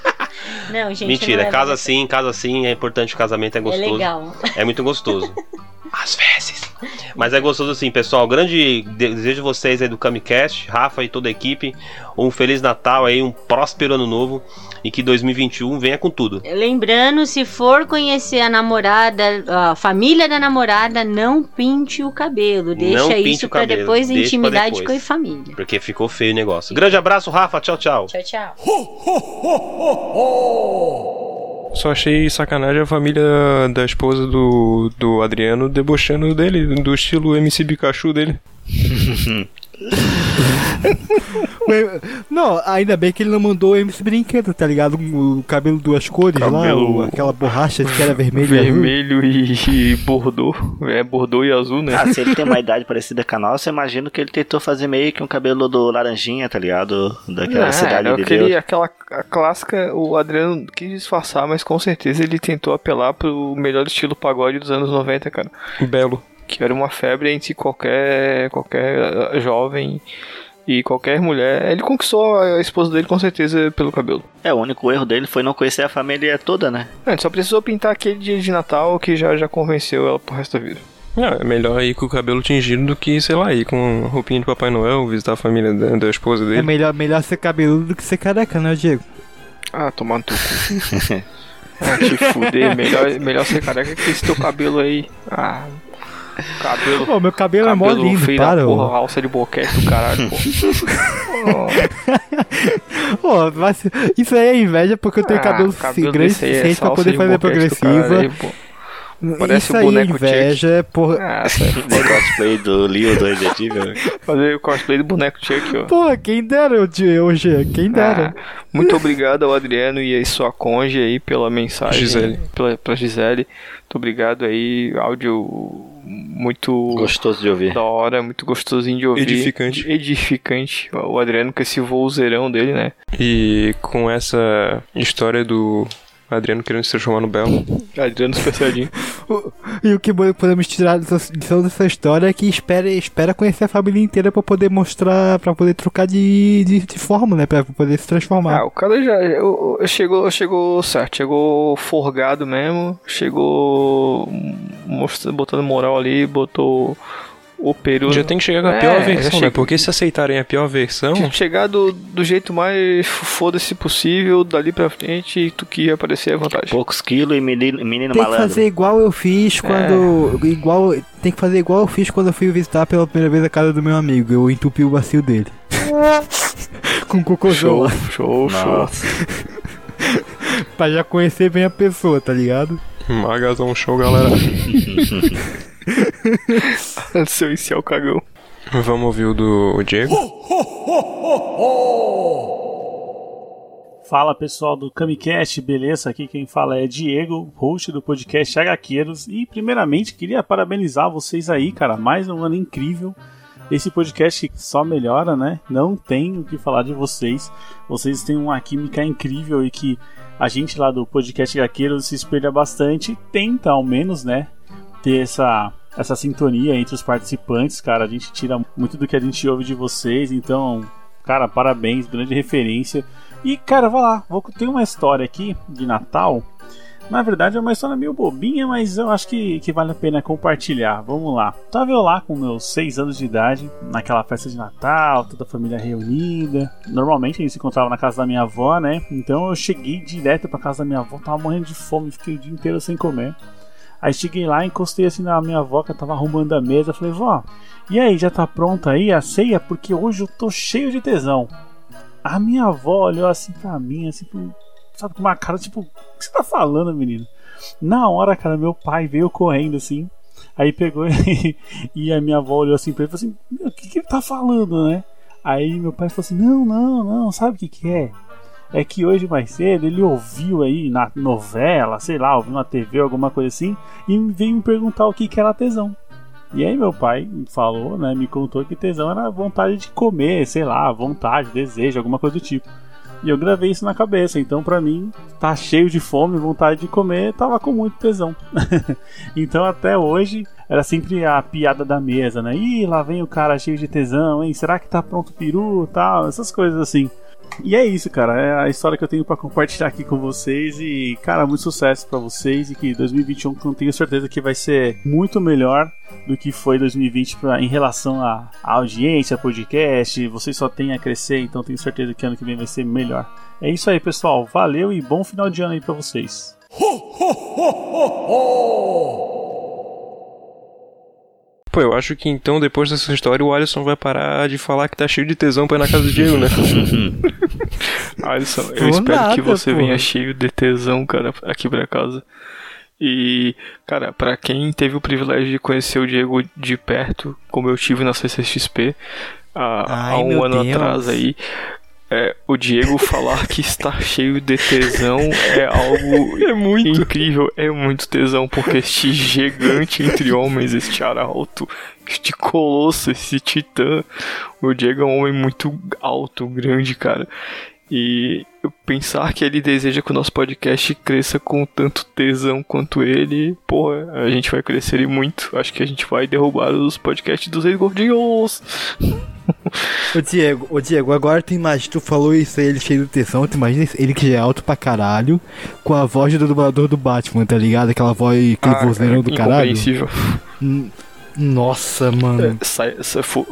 Não, gente. Mentira, não é casa sim, casa sim, é importante, o casamento é É gostoso. legal. É muito gostoso. Às vezes. Mas é gostoso sim, pessoal. Grande desejo vocês aí do Camicast, Rafa e toda a equipe. Um Feliz Natal aí, um próspero ano novo. E que 2021 venha com tudo. Lembrando, se for conhecer a namorada, a família da namorada, não pinte o cabelo. Deixa pinte isso cabelo, depois deixa intimidade depois. com a família. Porque ficou feio o negócio. Grande abraço, Rafa. Tchau, tchau. Tchau, tchau. Só achei sacanagem a família da esposa do, do Adriano debochando dele, do estilo MC Pikachu dele. Não, ainda bem que ele não mandou o MC Brinquedo, tá ligado? O cabelo duas cores lá, Cabelo- o- aquela borracha que era vermelho e azul. Vermelho e, e bordô. É bordô e azul, né? Ah, se ele tem uma idade parecida com a nossa, eu imagino que ele tentou fazer meio que um cabelo do Laranjinha, tá ligado? Daquela É, cidade é de aquele, aquela a clássica, o Adriano quis disfarçar, mas com certeza ele tentou apelar pro melhor estilo pagode dos anos 90, cara. Belo. Que era uma febre entre qualquer, qualquer eh, jovem e qualquer mulher. Ele conquistou a esposa dele com certeza pelo cabelo. É, o único erro dele foi não conhecer a família toda, né? Não, ele só precisou pintar aquele dia de Natal que já, já convenceu ela pro resto da vida. É melhor ir com o cabelo tingido do que, sei lá, ir com roupinha de Papai Noel, visitar a família da, da esposa É dele. melhor, melhor ser cabeludo do que ser careca, né, Diego? Ah, tomar no teu cu. ah, te fuder. Melhor, melhor ser careca que esse teu cabelo aí. Ah, cabelo. Pô, meu cabelo, é mó cabelo lindo, feio para. da porra, alça de boquete do caralho, pô. Pô, ser- isso aí é inveja porque eu tenho Ah, cabelo, cabelo grande aí é suficiente pra poder de fazer progressiva. caralho, pô. Parece isso aí é boneco inveja, porra. Ah, sai fora. O cosplay do Leo do Resident Evil. Fazer o cosplay do boneco Chuck, ó. Porra, quem dera hoje, hoje quem dera. Ah, muito obrigado ao Adriano e a sua conge aí pela mensagem. Gisele. Pela, pela Gisele. Muito obrigado aí. Áudio muito Gostoso de ouvir. da hora, muito gostosinho de ouvir. Edificante. Edificante. O Adriano com esse voozerão dele, né? E com essa história do Adriano querendo se transformar no Belo. Adriano especiadinho. E o que podemos tirar dessa lição dessa história é que espera, espera conhecer a família inteira pra poder mostrar, pra poder trocar de, de, de forma, né? Pra poder se transformar. Ah, o cara já eu- eu- chegou, chegou certo, chegou forgado mesmo, chegou mostrando, botando moral ali, botou o peru. Já tem que chegar com a É, pior versão, né? chega- Porque se aceitarem a pior versão, Tinha que chegar do, do jeito mais foda-se possível, dali pra frente, e tu que ia aparecer à vontade. Poucos quilos e menino, menino Tem que malandro. fazer igual eu fiz quando. Igual, tem que fazer igual eu fiz quando eu fui visitar pela primeira vez a casa do meu amigo. Eu entupi o bacio dele. Com cocôzão show, show, show. Pra já conhecer bem a pessoa, tá ligado? Magazão Show, galera. Seu inicial cagão. Vamos ouvir o do Diego. Fala pessoal do Camicast, beleza? Aqui quem fala é Diego, host do podcast HQueiros. E primeiramente queria parabenizar vocês aí, cara. Mais um ano incrível. Esse podcast só melhora, né? Não tem o que falar de vocês. Vocês têm uma química incrível e que a gente lá do podcast Gaqueiro se espelha bastante. Tenta, ao menos, né? Ter essa, essa sintonia entre os participantes, cara. A gente tira muito do que a gente ouve de vocês. Então, cara, parabéns, grande referência. E, cara, vai lá. Vou ter uma história aqui de Natal na verdade é uma história meio bobinha, mas eu acho que, que vale a pena compartilhar. Vamos lá. Tava eu lá com meus 6 anos de idade, naquela festa de Natal, toda a família reunida. Normalmente a gente se encontrava na casa da minha avó, né? Então eu cheguei direto pra casa da minha avó, tava morrendo de fome, fiquei o dia inteiro sem comer. Aí cheguei lá, encostei assim na minha avó que tava arrumando a mesa. Falei, vó, e aí, já tá pronta aí a ceia? Porque hoje eu tô cheio de tesão. A minha avó olhou assim pra mim, assim, sabe, com uma cara tipo, o que você tá falando, menino? Na hora, cara, meu pai veio correndo assim. Aí pegou e, e a minha avó olhou assim pra ele e falou assim: o que, que ele tá falando, né? Aí meu pai falou assim: Não, não, não, sabe o que, que é? É que hoje mais cedo ele ouviu aí na novela, sei lá, ouviu na TV, alguma coisa assim, e veio me perguntar o que, que era tesão. E aí meu pai falou, né, me contou que tesão era vontade de comer, sei lá, vontade, desejo, alguma coisa do tipo. E eu gravei isso na cabeça. Então, para mim, tá cheio de fome, vontade de comer, tava com muito tesão. então, até hoje, era sempre a piada da mesa, né? Ih, lá vem o cara cheio de tesão, hein? Será que tá pronto o peru tal? Essas coisas assim. E é isso, cara. É a história que eu tenho para compartilhar aqui com vocês. E, cara, muito sucesso para vocês. E que 2021 eu tenho certeza que vai ser muito melhor do que foi 2020 pra, em relação à, audiência, podcast. Vocês só têm a crescer, então tenho certeza que ano que vem vai ser melhor. É isso aí, pessoal. Valeu e bom final de ano aí pra vocês. Ho, ho, ho, ho, ho! Pô, eu acho que então, depois dessa história, o Alisson vai parar de falar que tá cheio de tesão pra ir na casa do Diego, né? Alisson, eu Por espero nada, que você pô. venha cheio de tesão, cara, aqui pra casa. E, cara, para quem teve o privilégio de conhecer o Diego de perto, como eu tive na CCXP há, Ai, há um ano Deus. atrás aí, é, o Diego falar que está cheio de tesão é algo é muito incrível, é muito tesão, porque este gigante entre homens, este arauto, este colosso, esse titã, o Diego é um homem muito alto, grande, cara. E pensar que ele deseja que o nosso podcast cresça com tanto tesão quanto ele, porra, a gente vai crescer muito. Acho que a gente vai derrubar os podcasts dos ex gordinhos. Ô Diego, ô Diego, agora tu imagina, tu falou isso aí, ele cheio de tesão, tu imagina ele que já é alto pra caralho, com a voz do dublador do Batman, tá ligado? Aquela voz, aquele ah, vozeirão do caralho. Nossa, mano. É, sai, sai, for,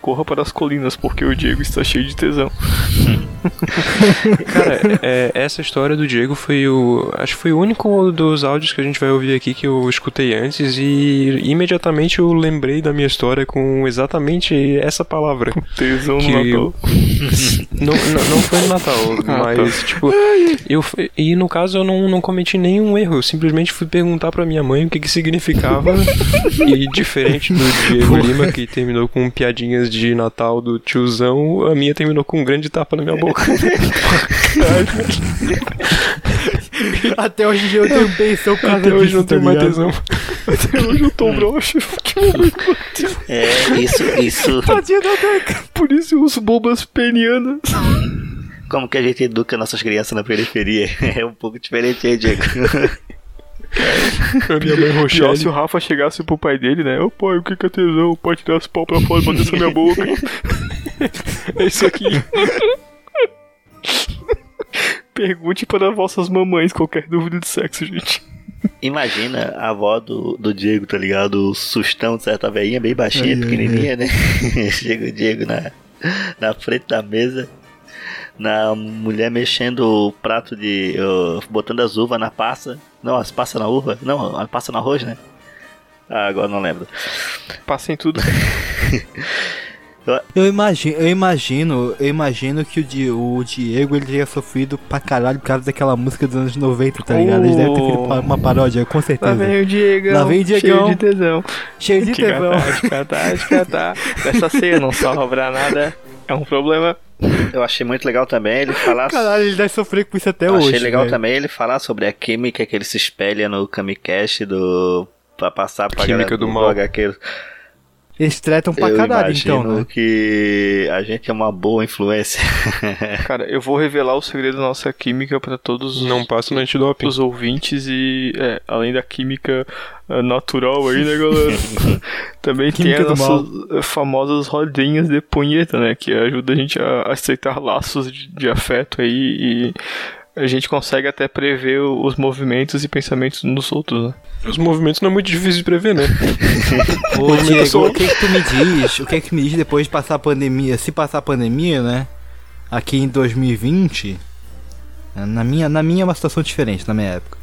corra para as colinas, porque o Diego está cheio de tesão. Cara, é, essa história do Diego foi o. Acho que foi o único dos áudios que a gente vai ouvir aqui que eu escutei antes e imediatamente eu lembrei da minha história com exatamente essa palavra. Tesão no Natal. Eu... não, não, não, foi no Natal, ah, tá. mas tá. tipo. Eu, e no caso eu não, não cometi nenhum erro, eu simplesmente fui perguntar pra minha mãe o que, que significava e diferente diferente do Diego Lima, que terminou com piadinhas de Natal do tiozão, a minha terminou com um grande tapa na minha boca. Até hoje eu tenho pensão por Até hoje não tenho tá mais tesão. Até hoje eu tô broxo. É, isso, isso. Tadinha da Deca. Por isso eu uso bombas penianas. Como que a gente educa nossas crianças na periferia? É um pouco diferente aí, Diego. minha mãe Rochelle. se o Rafa chegasse pro pai dele, né? Ô pai, o que é tesão? Pode tirar as pau pra fora e bater essa minha boca. é isso aqui. Pergunte para vossas mamães qualquer dúvida de sexo, gente. Imagina a avó do, do Diego, tá ligado? O sustão de certa veinha, bem baixinha, pequenininha, né? Chega o Diego na, na frente da mesa na mulher mexendo o prato de. Uh, botando as uvas na passa. Não, as passas na uva? Não, a passa no arroz, né? Ah, agora não lembro. Passa em tudo. Eu imagino, eu imagino, eu imagino que o, Di, o Diego ele teria sofrido pra caralho por causa daquela música dos anos 90, tá ligado? Ele deve ter feito uma paródia, com certeza. Lá vem o Diego. Lá vem o Diego. Cheio de tesão. Cheio de tesão. De catar, de catar. Dessa ceia não sobra nada. É um problema. Eu achei muito legal também ele falar. Caralho, ele deve sofrer com isso até eu hoje. Achei legal véio. também ele falar sobre a química que ele se espelha no Kamikaze do. pra passar pra Química do, do mal. HQ. Eles tretam pra eu caralho, então, né? que a gente é uma boa influência. Cara, eu vou revelar o segredo da nossa química pra todos Não passa no antidoping. os ouvintes e, é, além da química ah, natural aí, né, galera? Também tem Química as do nossas eh, famosas rodinhas de punheta, né? Que ajuda a gente a aceitar laços de, de afeto aí e a gente consegue até prever os movimentos e pensamentos uns dos outros, né? Os movimentos não é muito difícil de prever, né? Ô, Diego, o que que tu me diz? O que que me diz depois de passar a pandemia? Se passar a pandemia, né? Aqui em 2020, na minha, na minha é uma situação diferente, na minha época.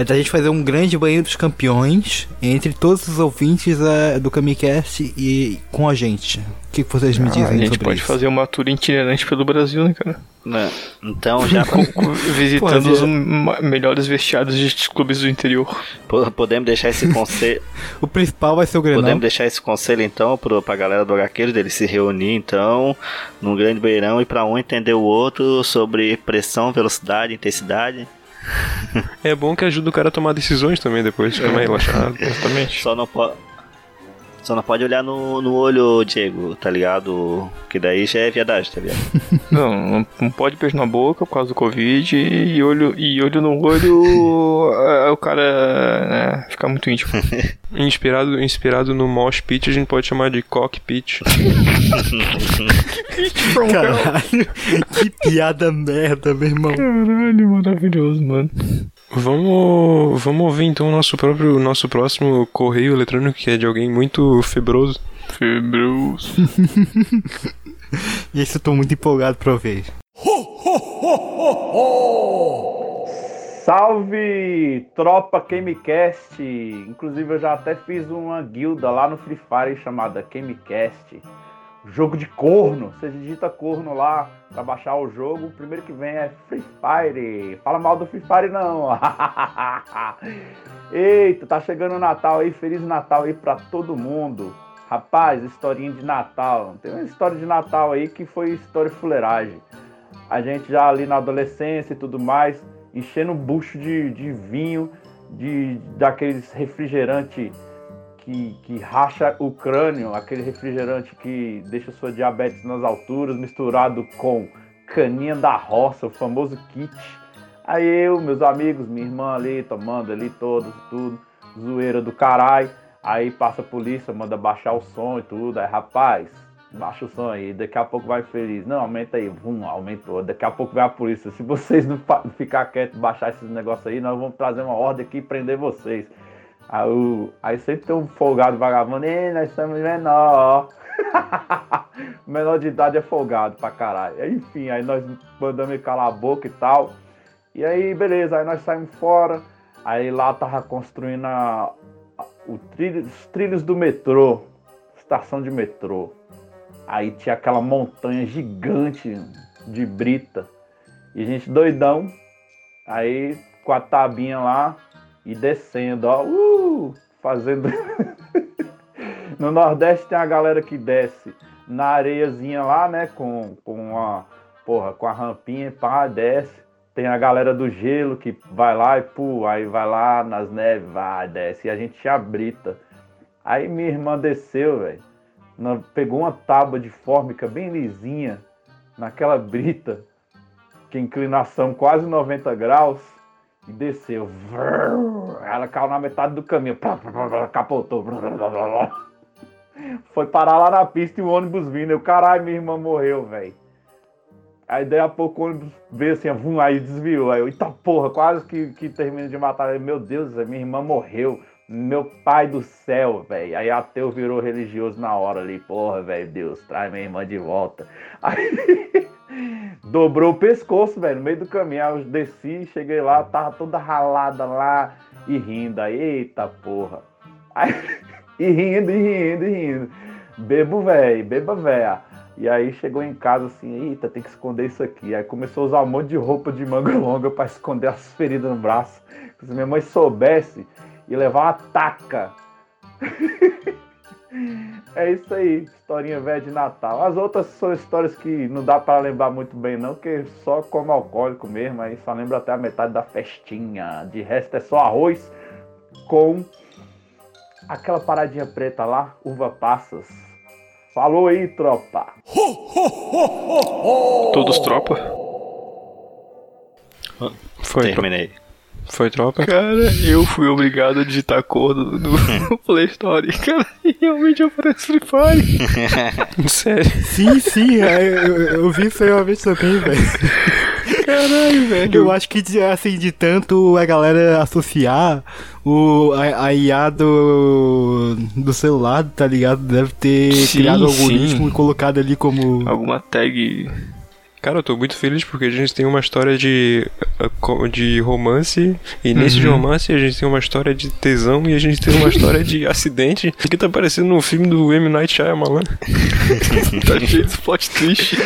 É da gente fazer um grande banheiro dos campeões entre todos os ouvintes do Kamicast e com a gente. O que, que vocês me Ah, dizem a gente sobre pode isso? fazer uma tour itinerante pelo Brasil, né, cara? Né? Então já Visitando Pô, os melhores vestiários de clubes do interior. po- podemos deixar esse conselho. O principal vai ser o Grenal. Podemos deixar esse conselho então pro, pra galera do HQeiro dele se reunir então num grande beirão e pra um entender o outro sobre pressão, velocidade, intensidade. É bom que ajuda o cara a tomar decisões também depois, fica mais relaxado. Exatamente. Só não pode. Só não pode olhar no, no olho, Diego, tá ligado? Que daí já é viadagem, tá ligado? Não, não- pode beijar na boca por causa do Covid e olho, e olho no olho é, o cara né, fica muito íntimo. Inspirado, inspirado no Mosh Pit, a gente pode chamar de Cockpit. Caralho, que piada merda, meu irmão. Caralho, maravilhoso, mano. Vamos, vamos ouvir então o nosso próprio, nosso próximo correio eletrônico, que é de alguém muito febroso. Febroso. E esse eu tô muito empolgado pra ouvir. Salve, tropa Gamecast! Inclusive eu já até fiz uma guilda lá no Free Fire chamada Gamecast. Jogo de corno. Você digita corno lá pra baixar o jogo. O primeiro que vem é Free Fire. Fala mal do Free Fire não. Eita, tá chegando o Natal aí. Feliz Natal aí pra todo mundo. Rapaz, historinha de Natal. Tem uma história de Natal aí que foi história fuleiragem. A gente já ali na adolescência e tudo mais, enchendo o bucho de, de vinho, de daqueles refrigerante que, que racha o crânio, aquele refrigerante que deixa sua diabetes nas alturas, misturado com caninha da roça, o famoso kit. Aí eu, meus amigos, minha irmã ali, tomando ali todos, tudo, zoeira do caralho. Aí passa a polícia, manda baixar o som e tudo. Aí, rapaz, baixa o som aí, daqui a pouco vai feliz. Não, aumenta aí, vum, aumentou. Daqui a pouco vem a polícia. Se vocês não ficar quietos, baixar esses negócios aí, nós vamos trazer uma ordem aqui e prender vocês. Aí, aí sempre tem um folgado vagabundo, Ei, nós somos menor. menor de idade é folgado pra caralho. Enfim, aí nós mandamos ele calar a boca e tal. E aí, beleza, aí nós saímos fora. Aí lá tava construindo a- a- o trilho- os trilhos do metrô, estação de metrô. Aí tinha aquela montanha gigante de brita. E a gente doidão. Aí com a tabinha lá e descendo, ó. Uh, fazendo. no Nordeste tem a galera que desce na areiazinha lá, né? Com, com a. Porra, com a rampinha, pá, desce. Tem a galera do gelo que vai lá e pô, aí vai lá nas neves, vai, desce. E a gente tinha a brita. Aí minha irmã desceu, velho. Pegou uma tábua de fórmica bem lisinha naquela brita, que inclinação quase 90 graus, e desceu. Ela caiu na metade do caminho, capotou. Foi parar lá na pista e o ônibus vindo. Eu, caralho, minha irmã morreu, velho. Aí daí a pouco o ônibus veio assim, vum, aí desviou. Aí eu, eita porra, quase que, que termina de matar. Aí, Meu Deus, minha irmã morreu. Meu pai do céu, velho. Aí ateu virou religioso na hora ali. Porra, velho, Deus, traz minha irmã de volta. Aí dobrou o pescoço, velho, no meio do caminho. Aí eu desci, cheguei lá, tava toda ralada lá e rindo. Aí, eita porra. Aí, e rindo, e rindo, e rindo. Bebo, velho, beba, véia. E aí chegou em casa assim, eita, tem que esconder isso aqui. Aí começou a usar um monte de roupa de manga longa pra esconder as feridas no braço. Se minha mãe soubesse, ia levar uma taca. é isso aí, historinha velha de Natal. As outras são histórias que não dá pra lembrar muito bem não, porque só como alcoólico mesmo, aí só lembra até a metade da festinha. De resto é só arroz com aquela paradinha preta lá, uva passas. Falou aí, tropa. Todos tropa? Foi, Terminei. Foi tropa. Cara, eu fui obrigado a digitar a cor do, do Play Store. Cara, e realmente aparece Free Fire. Sério. Sim, sim, é, eu, eu vi isso aí uma vez também, velho. Caralho, velho. Eu acho que, assim, de tanto a galera associar o, a, a IA do, do celular, tá ligado? Deve ter Sim, criado um sim. algoritmo e colocado ali como. Alguma tag. Cara, eu tô muito feliz porque a gente tem uma história de, co- de romance, e nesse de romance a gente tem uma história de tesão e a gente tem uma história de acidente que tá parecendo um filme do M. Night Shyamalan. Tá cheio de plot twist.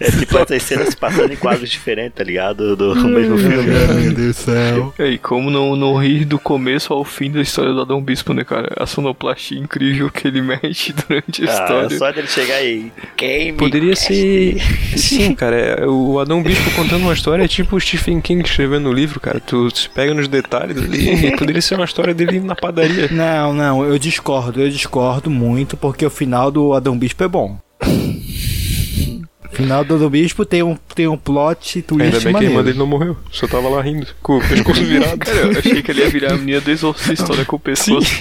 É tipo essas cenas se passando em quadros diferentes, tá ligado? Do, do mesmo filme. Meu Deus do céu. E aí, como não, não rir do começo ao fim da história do Adão Bispo, né, cara? A sonoplastia incrível que ele mexe durante a Ah, história. só dele chegar aí. Quem Poderia ser. Sim, cara. É- O Adão Bispo contando uma história é tipo o Stephen King escrevendo no livro, cara. Tu se pega nos detalhes ali. e Poderia ser uma história dele na padaria. Não, não, eu discordo, eu discordo muito, porque o final do Adão Bispo é bom. O final do Adão Bispo tem um, tem um plot twist Ainda bem que a maneiro. irmã dele não morreu. Só tava lá rindo, com o pescoço virado. Cara, eu achei que ele ia virar a menina do exorcista, né, com o pescoço.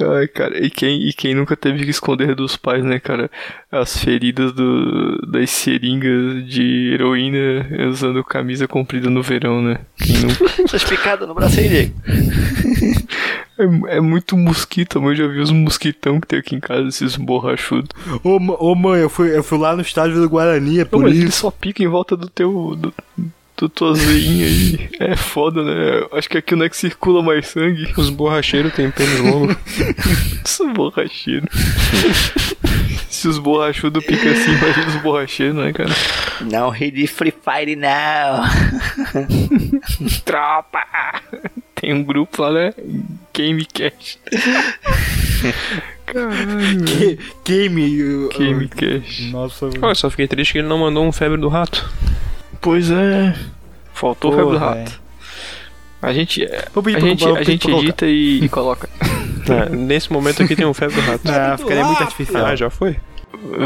Ai, cara, e quem, e quem nunca teve que esconder dos pais, né, cara? As feridas do, das seringas de heroína usando camisa comprida no verão, né? Quem nunca? Essas picadas no braço aí, Diego. É, é muito mosquito, mas eu já vi os mosquitão que tem aqui em casa, esses borrachudos. Ô, ô, mãe, eu fui, eu fui lá no estádio do Guarani, é Não, por mas ele isso. só pica em volta do teu. do, veinhas aí. É foda, né? Acho que aqui não é que circula mais sangue. Os borracheiros têm pênis longo. Os borracheiros. Se os borrachudos picam assim, imagina os borracheiros, né, cara? Não ri de Free Fire, não. Tropa! Tem um grupo lá, né? Gamecast. Caralho. Que- Game. uh, Gamecast. Nossa, eu só fiquei triste que ele não mandou um febre do rato. Pois é. Faltou o Porra, febre do rato. A gente, pedir a gente, a gente edita e, e coloca. Ah, nesse momento aqui tem um febre do rato. Ah, ficaria muito artificial. Ah, já foi?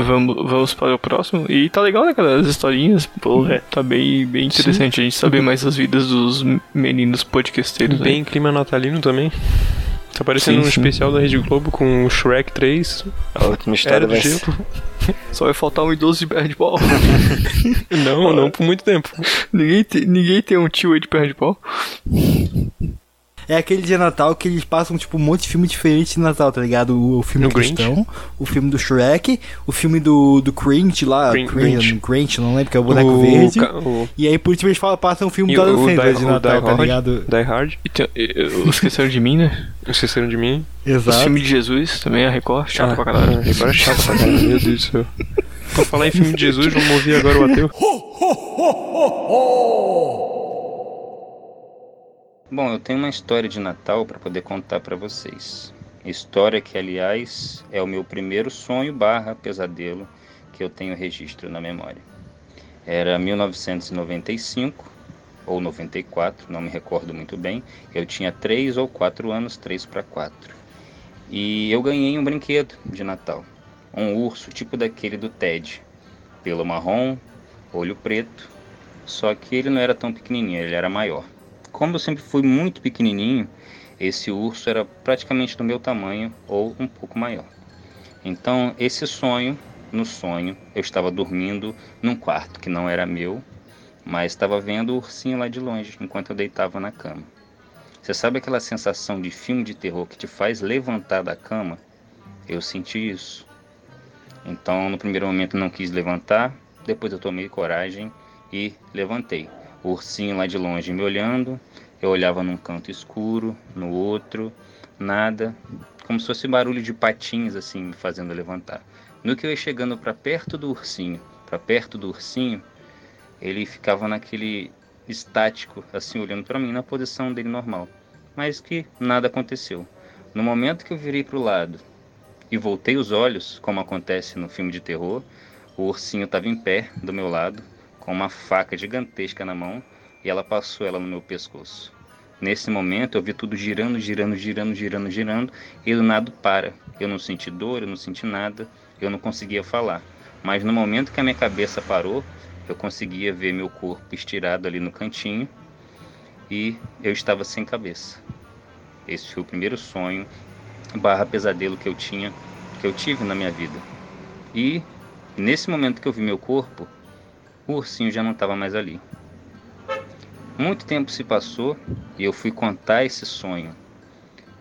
Vamos, vamos para o próximo. E tá legal, né, cara? As historinhas. Porra, tá bem, bem interessante a gente saber mais as vidas dos meninos podcasteiros. Bem clima natalino também. Tá parecendo Sim, um sim. especial da Rede Globo com o Shrek 3. A última história do vai ser... Só vai faltar um idoso de ball. Não, não por muito tempo. ninguém, tem, ninguém tem um tio aí de pau. É aquele dia Natal que eles passam, tipo, um monte de filme diferente de Natal, tá ligado? O, o filme No do Grinch? Cristão, o filme do Shrek, o filme do, do Grinch lá, Grin- Grinch, Grinch. Grinch, não lembro, que é o boneco o, verde. o, E aí, por último, eles falam, passam um filme do o, Adam o, Sandler de o Natal, tá ligado? Die Hard. E tem, e- e- esqueceram de mim, né? Esqueceram de mim. Os Exato. filmes de Jesus também, a Record, chato Ah, pra caralho. ah, Agora é chato pra caralho, meu Deus do céu. Pra falar em filme de Jesus, vamos ouvir agora o ateu. Bom, eu tenho uma história de Natal para poder contar para vocês. História que, aliás, é o meu primeiro sonho barra pesadelo que eu tenho registro na memória. Era 1995 ou 94, não me recordo muito bem. Eu tinha 3 ou 4 anos, 3 para 4. E eu ganhei um brinquedo de Natal. Um urso tipo daquele do Ted. Pelo marrom, olho preto. Só que ele não era tão pequenininho, ele era maior. Como eu sempre fui muito pequenininho, esse urso era praticamente do meu tamanho ou um pouco maior. Então, esse sonho, no sonho, eu estava dormindo num quarto que não era meu, mas estava vendo o ursinho lá de longe enquanto eu deitava na cama. Você sabe aquela sensação de filme de terror que te faz levantar da cama? Eu senti isso. Então, no primeiro momento não quis levantar, depois eu tomei coragem e levantei. O ursinho lá de longe me olhando, eu olhava num canto escuro, no outro, nada, como se fosse barulho de patins assim me fazendo levantar. No que eu ia chegando para perto do ursinho, para perto do ursinho, ele ficava naquele estático, assim olhando para mim na posição dele normal, mas que nada aconteceu. No momento que eu virei para o lado e voltei os olhos, como acontece no filme de terror, o ursinho estava em pé do meu lado, com uma faca gigantesca na mão, e ela passou ela no meu pescoço. Nesse momento eu vi tudo girando, girando, girando, girando, girando, e do nada para. Eu não senti dor, eu não senti nada, eu não conseguia falar. Mas no momento que a minha cabeça parou, eu conseguia ver meu corpo estirado ali no cantinho e eu estava sem cabeça. Esse foi o primeiro sonho barra pesadelo que eu tinha, que eu tive na minha vida. E nesse momento que eu vi meu corpo, o ursinho já não estava mais ali. Muito tempo se passou e eu fui contar esse sonho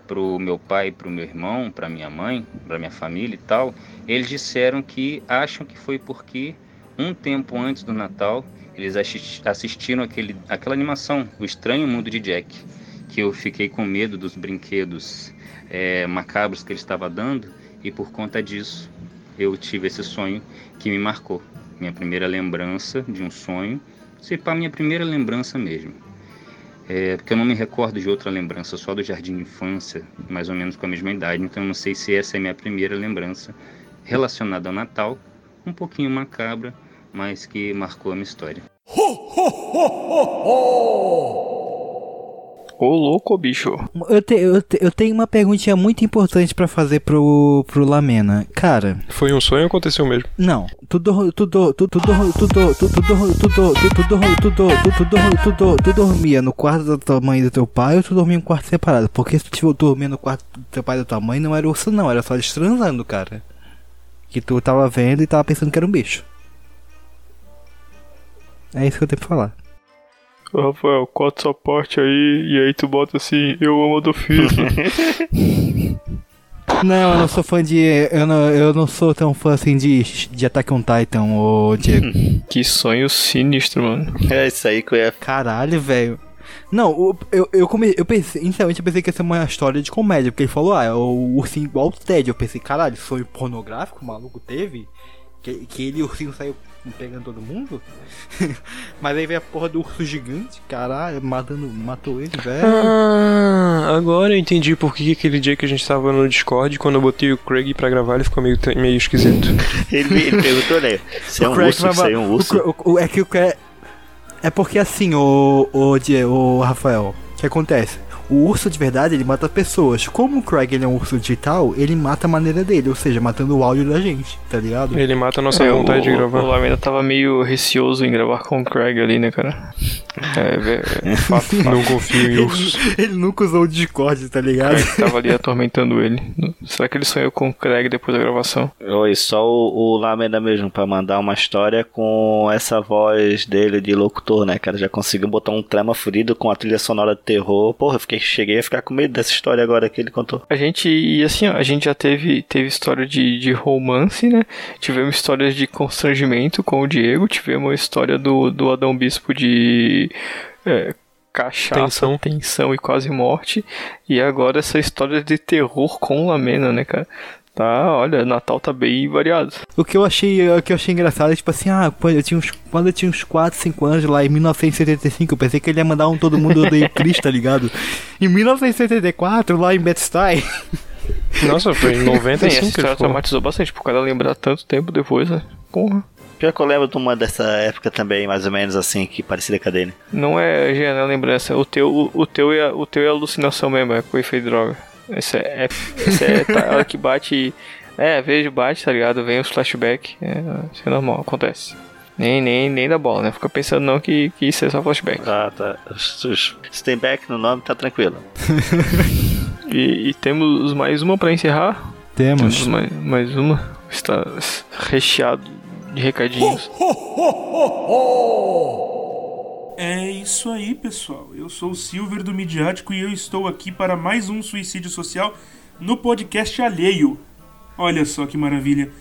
pro meu pai, pro meu irmão, para minha mãe, para minha família e tal. Eles disseram que acham que foi porque um tempo antes do Natal eles assistiram aquele, aquela animação, O Estranho Mundo de Jack, que eu fiquei com medo dos brinquedos é, macabros que ele estava dando e por conta disso eu tive esse sonho que me marcou. Minha primeira lembrança de um sonho Sei para minha primeira lembrança mesmo. É, porque eu não me recordo de outra lembrança, só do jardim de infância, mais ou menos com a mesma idade, então eu não sei se essa é minha primeira lembrança relacionada ao Natal, um pouquinho macabra, mas que marcou a minha história. Ho, ho, ho, ho, Ô louco, bicho. Eu, te, eu, te, eu tenho uma perguntinha muito importante para fazer pro, pro Lamena. Cara. Foi um sonho ou aconteceu mesmo? Não. Tu tu tu tu tu tu tu tu tu tu tu tu tu tu dormia no quarto da tua mãe e do teu pai ou tu dormia em um quarto separado? Porque se tu dormia no quarto do teu pai e da tua mãe, não era urso não, era só eles transando, cara. Que tu tava vendo e tava pensando que era um bicho. É isso que eu tenho pra falar. Ô, Rafael, corta sua parte aí e aí tu bota assim, eu amo do filho. Não, eu não sou fã de. Eu não, eu não sou tão fã assim de, de Attack on Titan, ô Diego. que sonho sinistro, mano. É isso aí que eu ia. Caralho, velho. Não, eu, eu, come, eu pensei, inicialmente eu pensei que ia ser uma história de comédia, porque ele falou, ah, é o ursinho igual o Ted. Eu pensei, caralho, sonho pornográfico o maluco teve? Que, que ele e o ursinho saiu pegando todo mundo. Mas aí vem a porra do urso gigante, caralho, matando, matou ele, velho. Ah, agora eu entendi por que aquele dia que a gente tava no Discord, quando eu botei o Craig pra gravar, ele ficou meio, meio esquisito. ele, ele perguntou, né? Se é um Craig urso, se é um urso. O, o, é que o Craig... É porque assim, o, o, o Rafael, o que acontece? O urso de verdade, ele mata pessoas. Como o Craig ele é um urso digital, ele mata a maneira dele, ou seja, matando o áudio da gente, tá ligado? Ele mata a nossa é, vontade o, de gravar. O Lamena tava meio receoso em gravar com o Craig ali, né, cara? É, é, é fato, fato. Não confio em ursos. Ele, ele, nunca usou o Discord, tá ligado? Craig tava ali atormentando ele. Será que ele sonhou com o Craig depois da gravação? Oi, só o, o Lamena mesmo pra mandar uma história com essa voz dele de locutor, né, cara? Já conseguiu botar um trema furido com a trilha sonora de terror. Porra, eu fiquei cheguei a ficar com medo dessa história agora que ele contou. A gente, e assim, ó, a gente já teve, teve história de, de romance, né? Tivemos histórias de constrangimento com o Diego, tivemos a história do, do Adão Bispo de. É, cachaça, tensão. tensão e quase morte. E agora essa história de terror com Lamena, né, cara? Tá, olha, Natal tá bem variado. O que eu achei, o que eu achei engraçado é tipo assim, ah, eu tinha uns, quando eu tinha uns 4, 5 anos lá em 1975, eu pensei que ele ia mandar um todo mundo odeio Chris, tá ligado? Em 1974, lá em Bed-Stuy. Nossa, foi em 95 Sim, essa traumatizou bastante, por causa lembrar tanto tempo depois, né? Porra. Pior que eu lembro de uma dessa época também, mais ou menos assim, que parecida com a dele. Não é, Giana, lembrança. O teu, o, o, teu é, o teu é alucinação mesmo, é com efeito de droga. Esse é, esse é tá, ela que bate. É, vejo bate, tá ligado? Vem os flashback. É, isso é normal, acontece. Nem, nem, nem da bola, né? Fica pensando não que, que isso é só flashback. Ah, tá. Se tem back no nome, tá tranquilo. e, e, temos mais uma pra encerrar? Temos. temos mais, mais uma. Está recheado de recadinhos. Ho, ho, ho, é isso aí, pessoal. Eu sou o Silver do Midiático e eu estou aqui para mais um suicídio social no podcast alheio. Olha só que maravilha.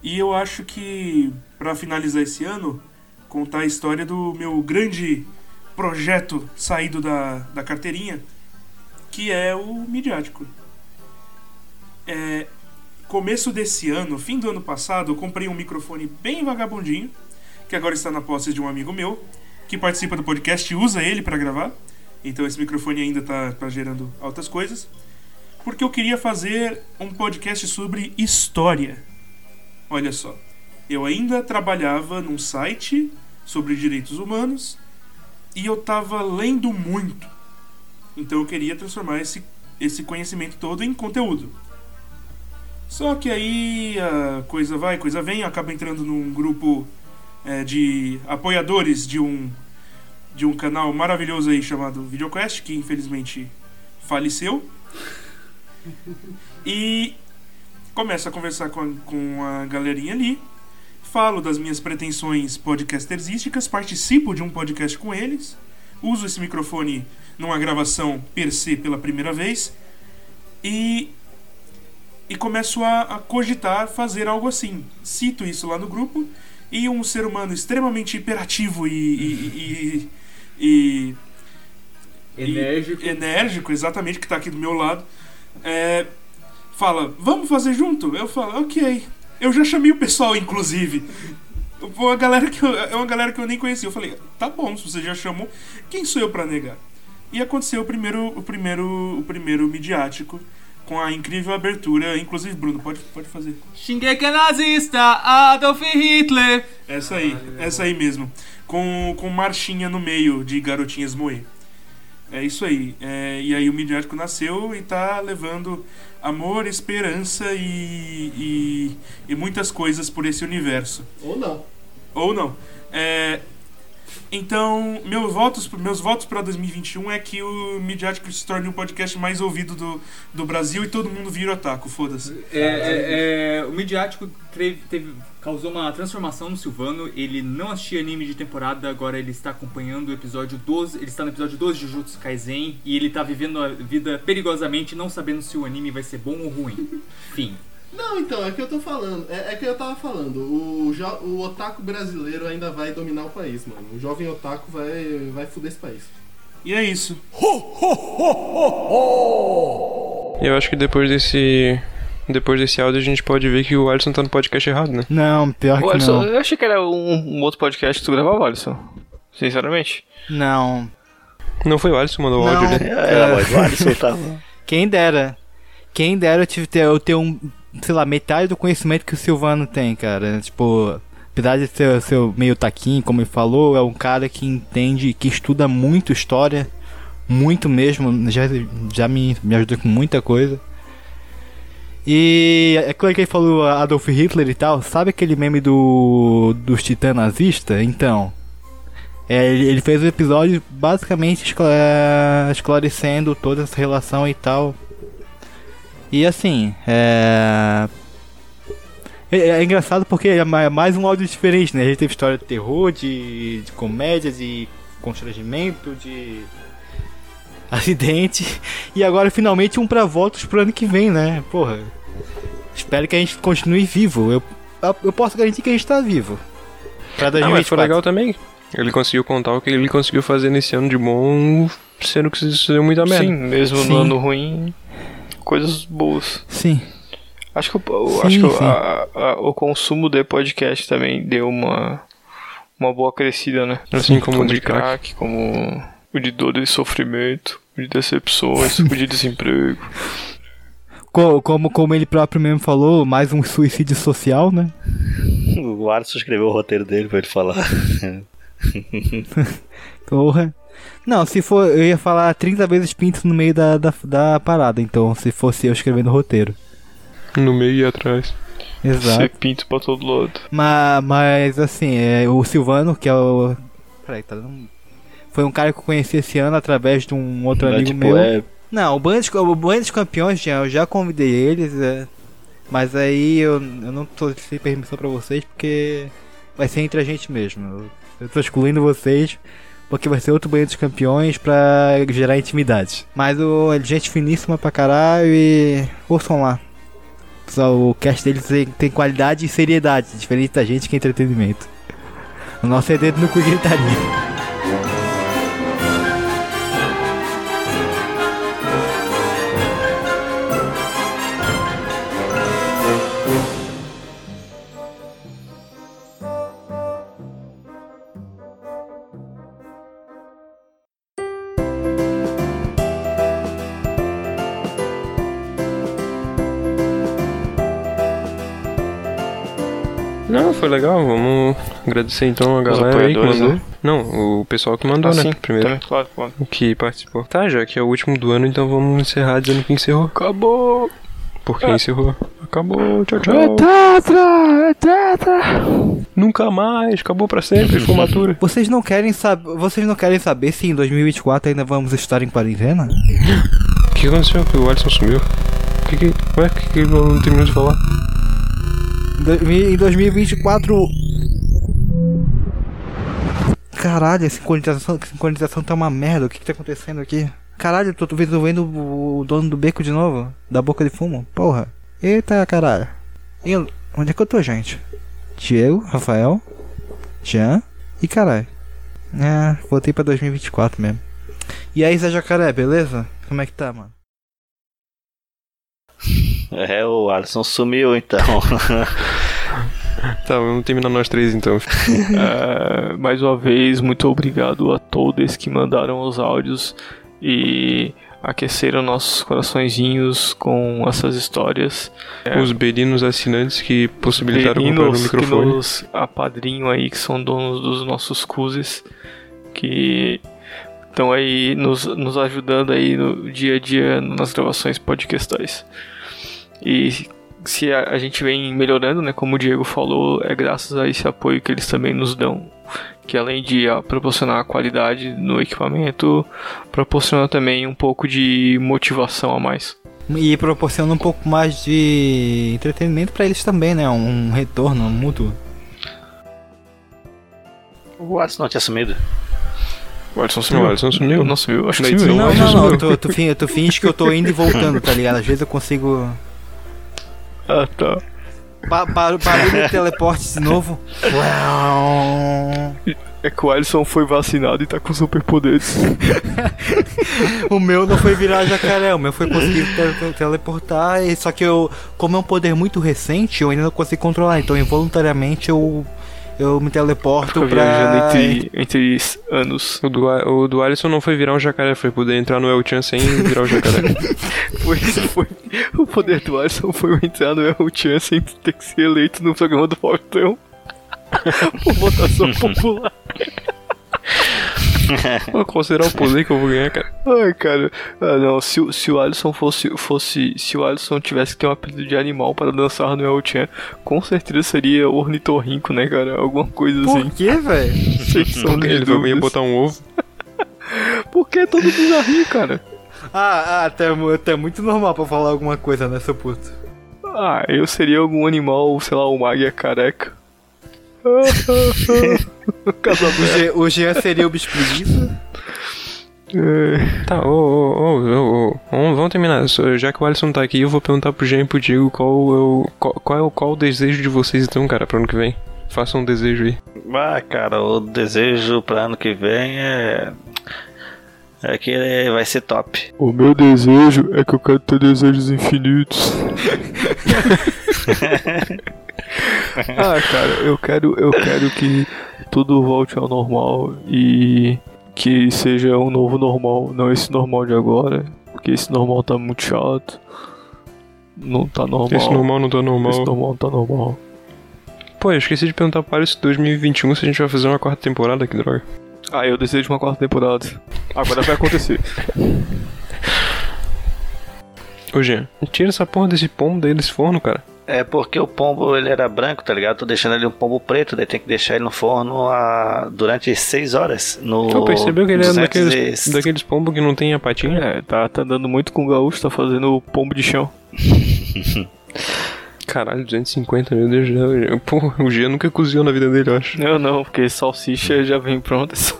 E eu acho que, para finalizar esse ano, contar a história do meu grande projeto saído da, da carteirinha, que é o Midiático. É, começo desse ano, fim do ano passado, eu comprei um microfone bem vagabundinho, que agora está na posse de um amigo meu que participa do podcast usa ele para gravar. Então esse microfone ainda está tá gerando altas coisas. Porque eu queria fazer um podcast sobre história. Olha só. Eu ainda trabalhava num site sobre direitos humanos e eu estava lendo muito. Então eu queria transformar esse, esse conhecimento todo em conteúdo. Só que aí a coisa vai, coisa vem, eu acabo entrando num grupo é, de apoiadores de um de um canal maravilhoso aí chamado VideoQuest, que infelizmente faleceu. E começo a conversar com a, com a galerinha ali. Falo das minhas pretensões podcastersísticas, participo de um podcast com eles, uso esse microfone numa gravação per se pela primeira vez e, e começo a, a cogitar fazer algo assim. Cito isso lá no grupo e um ser humano extremamente hiperativo e, e, e, e Enérgico. e- enérgico, exatamente, que tá aqui do meu lado, é, fala, vamos fazer junto? Eu falo, ok. Eu já chamei o pessoal, inclusive. Uma galera que eu, é uma galera que eu nem conhecia. Eu falei, tá bom, se você já chamou, quem sou eu pra negar? E aconteceu o primeiro, o primeiro, o primeiro midiático com a incrível abertura. Inclusive, Bruno, pode, pode fazer. Shingeki nazista, Adolf Hitler. Essa aí, essa aí mesmo. Com, com marchinha no meio de garotinhas moe. É isso aí. É, e aí o midiático nasceu e tá levando amor, esperança e, e, e muitas coisas por esse universo. Ou não. Ou não. É, então, meus votos, meus votos para 2021 é que o Midiático se torne o podcast mais ouvido do, do Brasil e todo mundo vira otaku, foda-se. É, é, é, o midiático teve, teve- causou uma transformação no Silvano. Ele não assistia anime de temporada, agora ele está acompanhando o episódio 12. Ele está no episódio 12 de Jujutsu Kaisen e ele está vivendo a vida perigosamente, não sabendo se o anime vai ser bom ou ruim. Fim. Não, então, é que eu tô falando. É, é que eu tava falando. O, jo- o otaku brasileiro ainda vai dominar o país, mano. O jovem otaku vai, vai fuder esse país. E é isso. Eu acho que depois desse. Depois desse áudio a gente pode ver que o Alisson tá no podcast errado, né? Não, pior Ô, que Alisson, não. eu achei que era um, um outro podcast que tu gravava, Alisson. Sinceramente. Não. Não foi o Alisson que mandou o áudio, né? É, a voz do Alisson tava. Quem dera. Quem dera eu, tive, ter, eu ter um, sei lá, metade do conhecimento que o Silvano tem, cara. Tipo, apesar de ser, meio taquinho, como ele falou, é um cara que entende, que estuda muito história. Muito mesmo. Já, já me, me ajudou com muita coisa. E é claro que ele falou Adolf Hitler e tal. Sabe aquele meme do dos titãs nazistas? Então. É, ele, fez o episódio basicamente escla- esclarecendo toda essa relação e tal. E assim, é. É, é engraçado porque é é mais um áudio diferente, né? A gente teve história de terror, de, de comédia, de constrangimento, de acidente. E agora finalmente um pra votos pro ano que vem, né? Porra. Espero que a gente continue vivo. Eu, eu posso garantir que a gente tá vivo. Pra Ah, mas foi 2024. legal também. Ele conseguiu contar o que ele conseguiu fazer nesse ano de bom, sendo que isso deu muita merda. Sim, mesmo Sim. no ano ruim, coisas boas. Sim. Acho que, o- Sim, acho que sim. a- a- o consumo de podcast também deu uma, uma boa crescida, né? Assim como o o de de crack, como o de dor e sofrimento, o de decepções, o de desemprego. Co- como, como ele próprio mesmo falou, mais um suicídio social, né? O Alisson escreveu o roteiro dele pra ele falar. Porra. Não, se for, eu ia falar 30 vezes pinto no meio da, da, da parada, então, se fosse eu escrevendo o roteiro. No meio e atrás. Exato. Ser pinto pra todo lado. Mas, mas assim, é, o Silvano, que é o. Peraí, tá dando. Foi um cara que eu conheci esse ano através de um outro Não amigo tipo, meu. é- Não, o Band, o Band dos Campeões, já, eu já convidei eles, é, mas aí eu, eu não tô sem permissão pra vocês porque vai ser entre a gente mesmo. Eu, eu tô excluindo vocês porque vai ser outro Banho dos Campeões pra gerar intimidade. Mas o é gente finíssima pra caralho e ouçam lá. O cast deles tem, qualidade e seriedade, diferente da gente que é entretenimento. O nosso é dedo no cu gritaria. Foi legal. Vamos agradecer então a galera aí que mandou. né? Não, o pessoal que mandou, Ah, né? sim, Primeiro. também, claro, claro. Que participou. Tá, já que é o último do ano, então vamos encerrar dizendo que encerrou. Acabou! Porque encerrou. Acabou, tchau, tchau. É tetra, é tetra. Nunca mais, acabou pra sempre, formatura. Vocês não querem saber, vocês não querem saber se em 2024 ainda vamos estar em quarentena? O que aconteceu? O Alisson sumiu. O que que. Ué, o que que ele não terminou de falar? Em 2024 Caralho, a sincronização, a sincronização tá uma merda. O que que tá acontecendo aqui? Caralho, tô tô vendo, o, dono do beco de novo. Da boca de fumo. Porra. Eita, caralho. E onde é que eu tô, gente? Diego, Rafael, Jean e caralho. É, voltei pra 2024 mesmo. E aí, Zé Jacaré, beleza? Como é que tá, mano? É, o Alisson sumiu então. Tá, vamos terminar nós três então. É, mais uma vez, muito obrigado a todos que mandaram os áudios e aqueceram nossos coraçõezinhos com essas histórias. É, Os berinos assinantes que possibilitaram comprar o meninos que microfone. nos apadrinham aí, que são donos dos nossos cuzes, que estão aí nos, nos ajudando aí no dia a dia nas gravações podcastais. E se a, a gente vem melhorando, né, como o Diego falou, é graças a esse apoio que eles também nos dão. Que além de proporcionar qualidade no equipamento, proporciona também um pouco de motivação a mais. E proporciona um pouco mais de entretenimento pra eles também, né? Um retorno mútuo. o Alisson não tinha sumido. O Alisson sumiu. O Alisson sumiu. Não sumiu, acho que sumiu. Não, não, não, tu, fin- tu finge que eu tô indo e voltando, tá ligado? Às vezes eu consigo. Ah, tá. Ba ba barulho de teleporte de novo. É que o Alisson foi vacinado e tá com superpoderes. O meu não foi virar jacaré, o meu foi conseguir te- teleportar. Só que eu, como é um poder muito recente, eu ainda não consigo controlar. Então involuntariamente eu, eu me teleporto Fica pra. viajando entre, entre anos. O do, o do Alisson não foi virar um jacaré, foi poder entrar no El Chan sem virar o jacaré. Foi, foi, o poder do Alisson foi entrar no El Chan sem ter que ser eleito no programa do Faustão. Por votação popular. Pô, Qual será o poder que eu vou ganhar, cara? Ai, cara. Ah, não. Se, o- se o Alisson fosse, fosse. Se o Alisson tivesse que ter um apelido de animal para dançar no El Chan, com certeza seria ornitorrinco, né, cara? Alguma coisa assim. Por que, velho? Ele vai dúvidas. botar um ovo. Por que todo bizarrinho, cara? Ah, ah, até, até muito normal pra falar alguma coisa, né, seu puto? Ah, eu seria algum animal, sei lá, uma águia careca. O, Jean seria o bicho preguiça? Tá, ô, ô, ô, ô, ô, vamos, terminar. Já que o Alisson tá aqui, eu vou perguntar pro Jean e pro Diego qual é o, qual, qual é o, qual o desejo de vocês então, cara, pro ano que vem. Façam um desejo aí. Ah, cara, o desejo pra ano que vem é. É que ele vai ser top. O meu desejo é que eu quero ter desejos infinitos. ah, cara, eu quero, eu quero que tudo volte ao normal e que seja um novo normal, não esse normal de agora, porque esse normal tá muito chato. Não tá normal. Esse normal não tá normal. Esse normal não tá normal. Pô, eu esqueci de perguntar para esse 2021 se a gente vai fazer uma quarta temporada, que droga. Ah, eu desejo uma quarta temporada. Agora vai acontecer. Ô Jean, tira essa porra desse pombo daí desse forno, cara. É porque o pombo ele era branco, tá ligado? Tô deixando ele um pombo preto, daí tem que deixar ele no forno a... durante 6 horas. No Tu percebeu que ele é 200 daqueles, e- daqueles pombos que não tem a patinha? É, tá, tá dando muito com o gaúcho, tá fazendo pombo de chão. Caralho, 250, meu Deus do céu. Pô, o Jean nunca cozinhou na vida dele, eu acho. Não, não, porque salsicha já vem pronta, é só,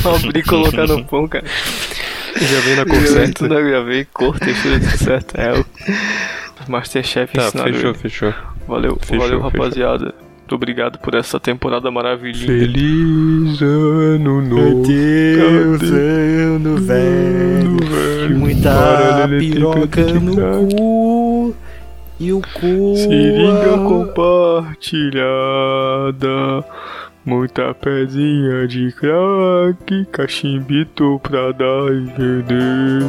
só abrir e colocar no pão, cara. Já vem na cor Já vem certa. tudo, Já vem cor, textura, tudo certo. É o Masterchef Tá, ensinado. fechou, ele. fechou. Valeu, Fechou, valeu, fechou. rapaziada. Muito obrigado por essa temporada maravilhosa. Feliz ano novo. Deus, ano velho. Muita piroca no cu. E o cu. Seringa compartilhada. Muita pezinha de crack. Cachimbito pra dar e vender.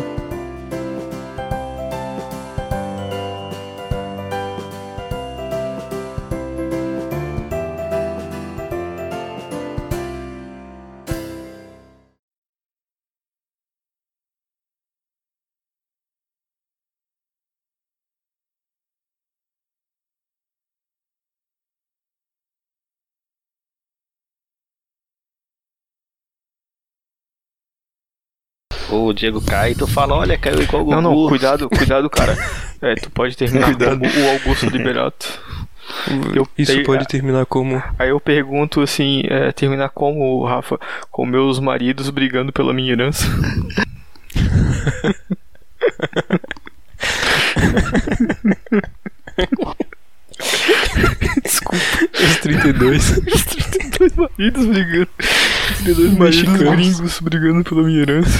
O Diego cai e tu fala, olha, caiu igual o Gugu. Não, não, cuidado, cuidado, cara. É, tu pode terminar Cuidado. como o Augusto Liberato. Eu Isso tenho- pode terminar como. Aí eu pergunto assim, é, terminar como, Rafa? Com meus maridos brigando pela minha herança. Desculpa. Os 32. Os 32 maridos brigando. Os 32 maridos gringos brigando pela minha herança.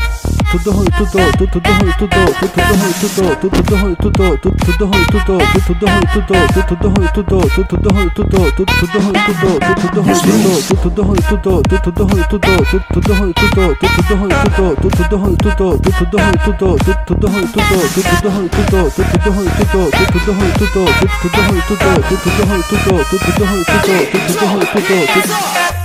Tudo ruim, tudo, tudo, tudo ruim, tudo, tudo, tudo ruim, tudo, tudo, tudo ruim, tudo, tudo, tudo ruim, tudo, tudo, tudo ruim, tudo, tudo, tudo ruim, tudo, tudo, tudo ruim, tudo, tudo, tudo ruim, tudo, tudo, tudo ruim, tudo, tudo ruim, tudo, tudo, tudo ruim, tudo, tudo, tudo ruim, tudo, tudo, tudo ruim, tudo, tudo, tudo ruim, tudo, tudo, tudo ruim, tudo, tudo, tudo ruim, tudo, tudo, tudo ruim, tudo, tudo, tudo ruim, tudo, tudo, tudo ruim, tudo, tudo, tudo ruim, tudo, tudo, tudo ruim, tudo, tudo, tudo ruim, tudo, tudo, tudo ruim, tudo, tudo, tudo ruim, tudo,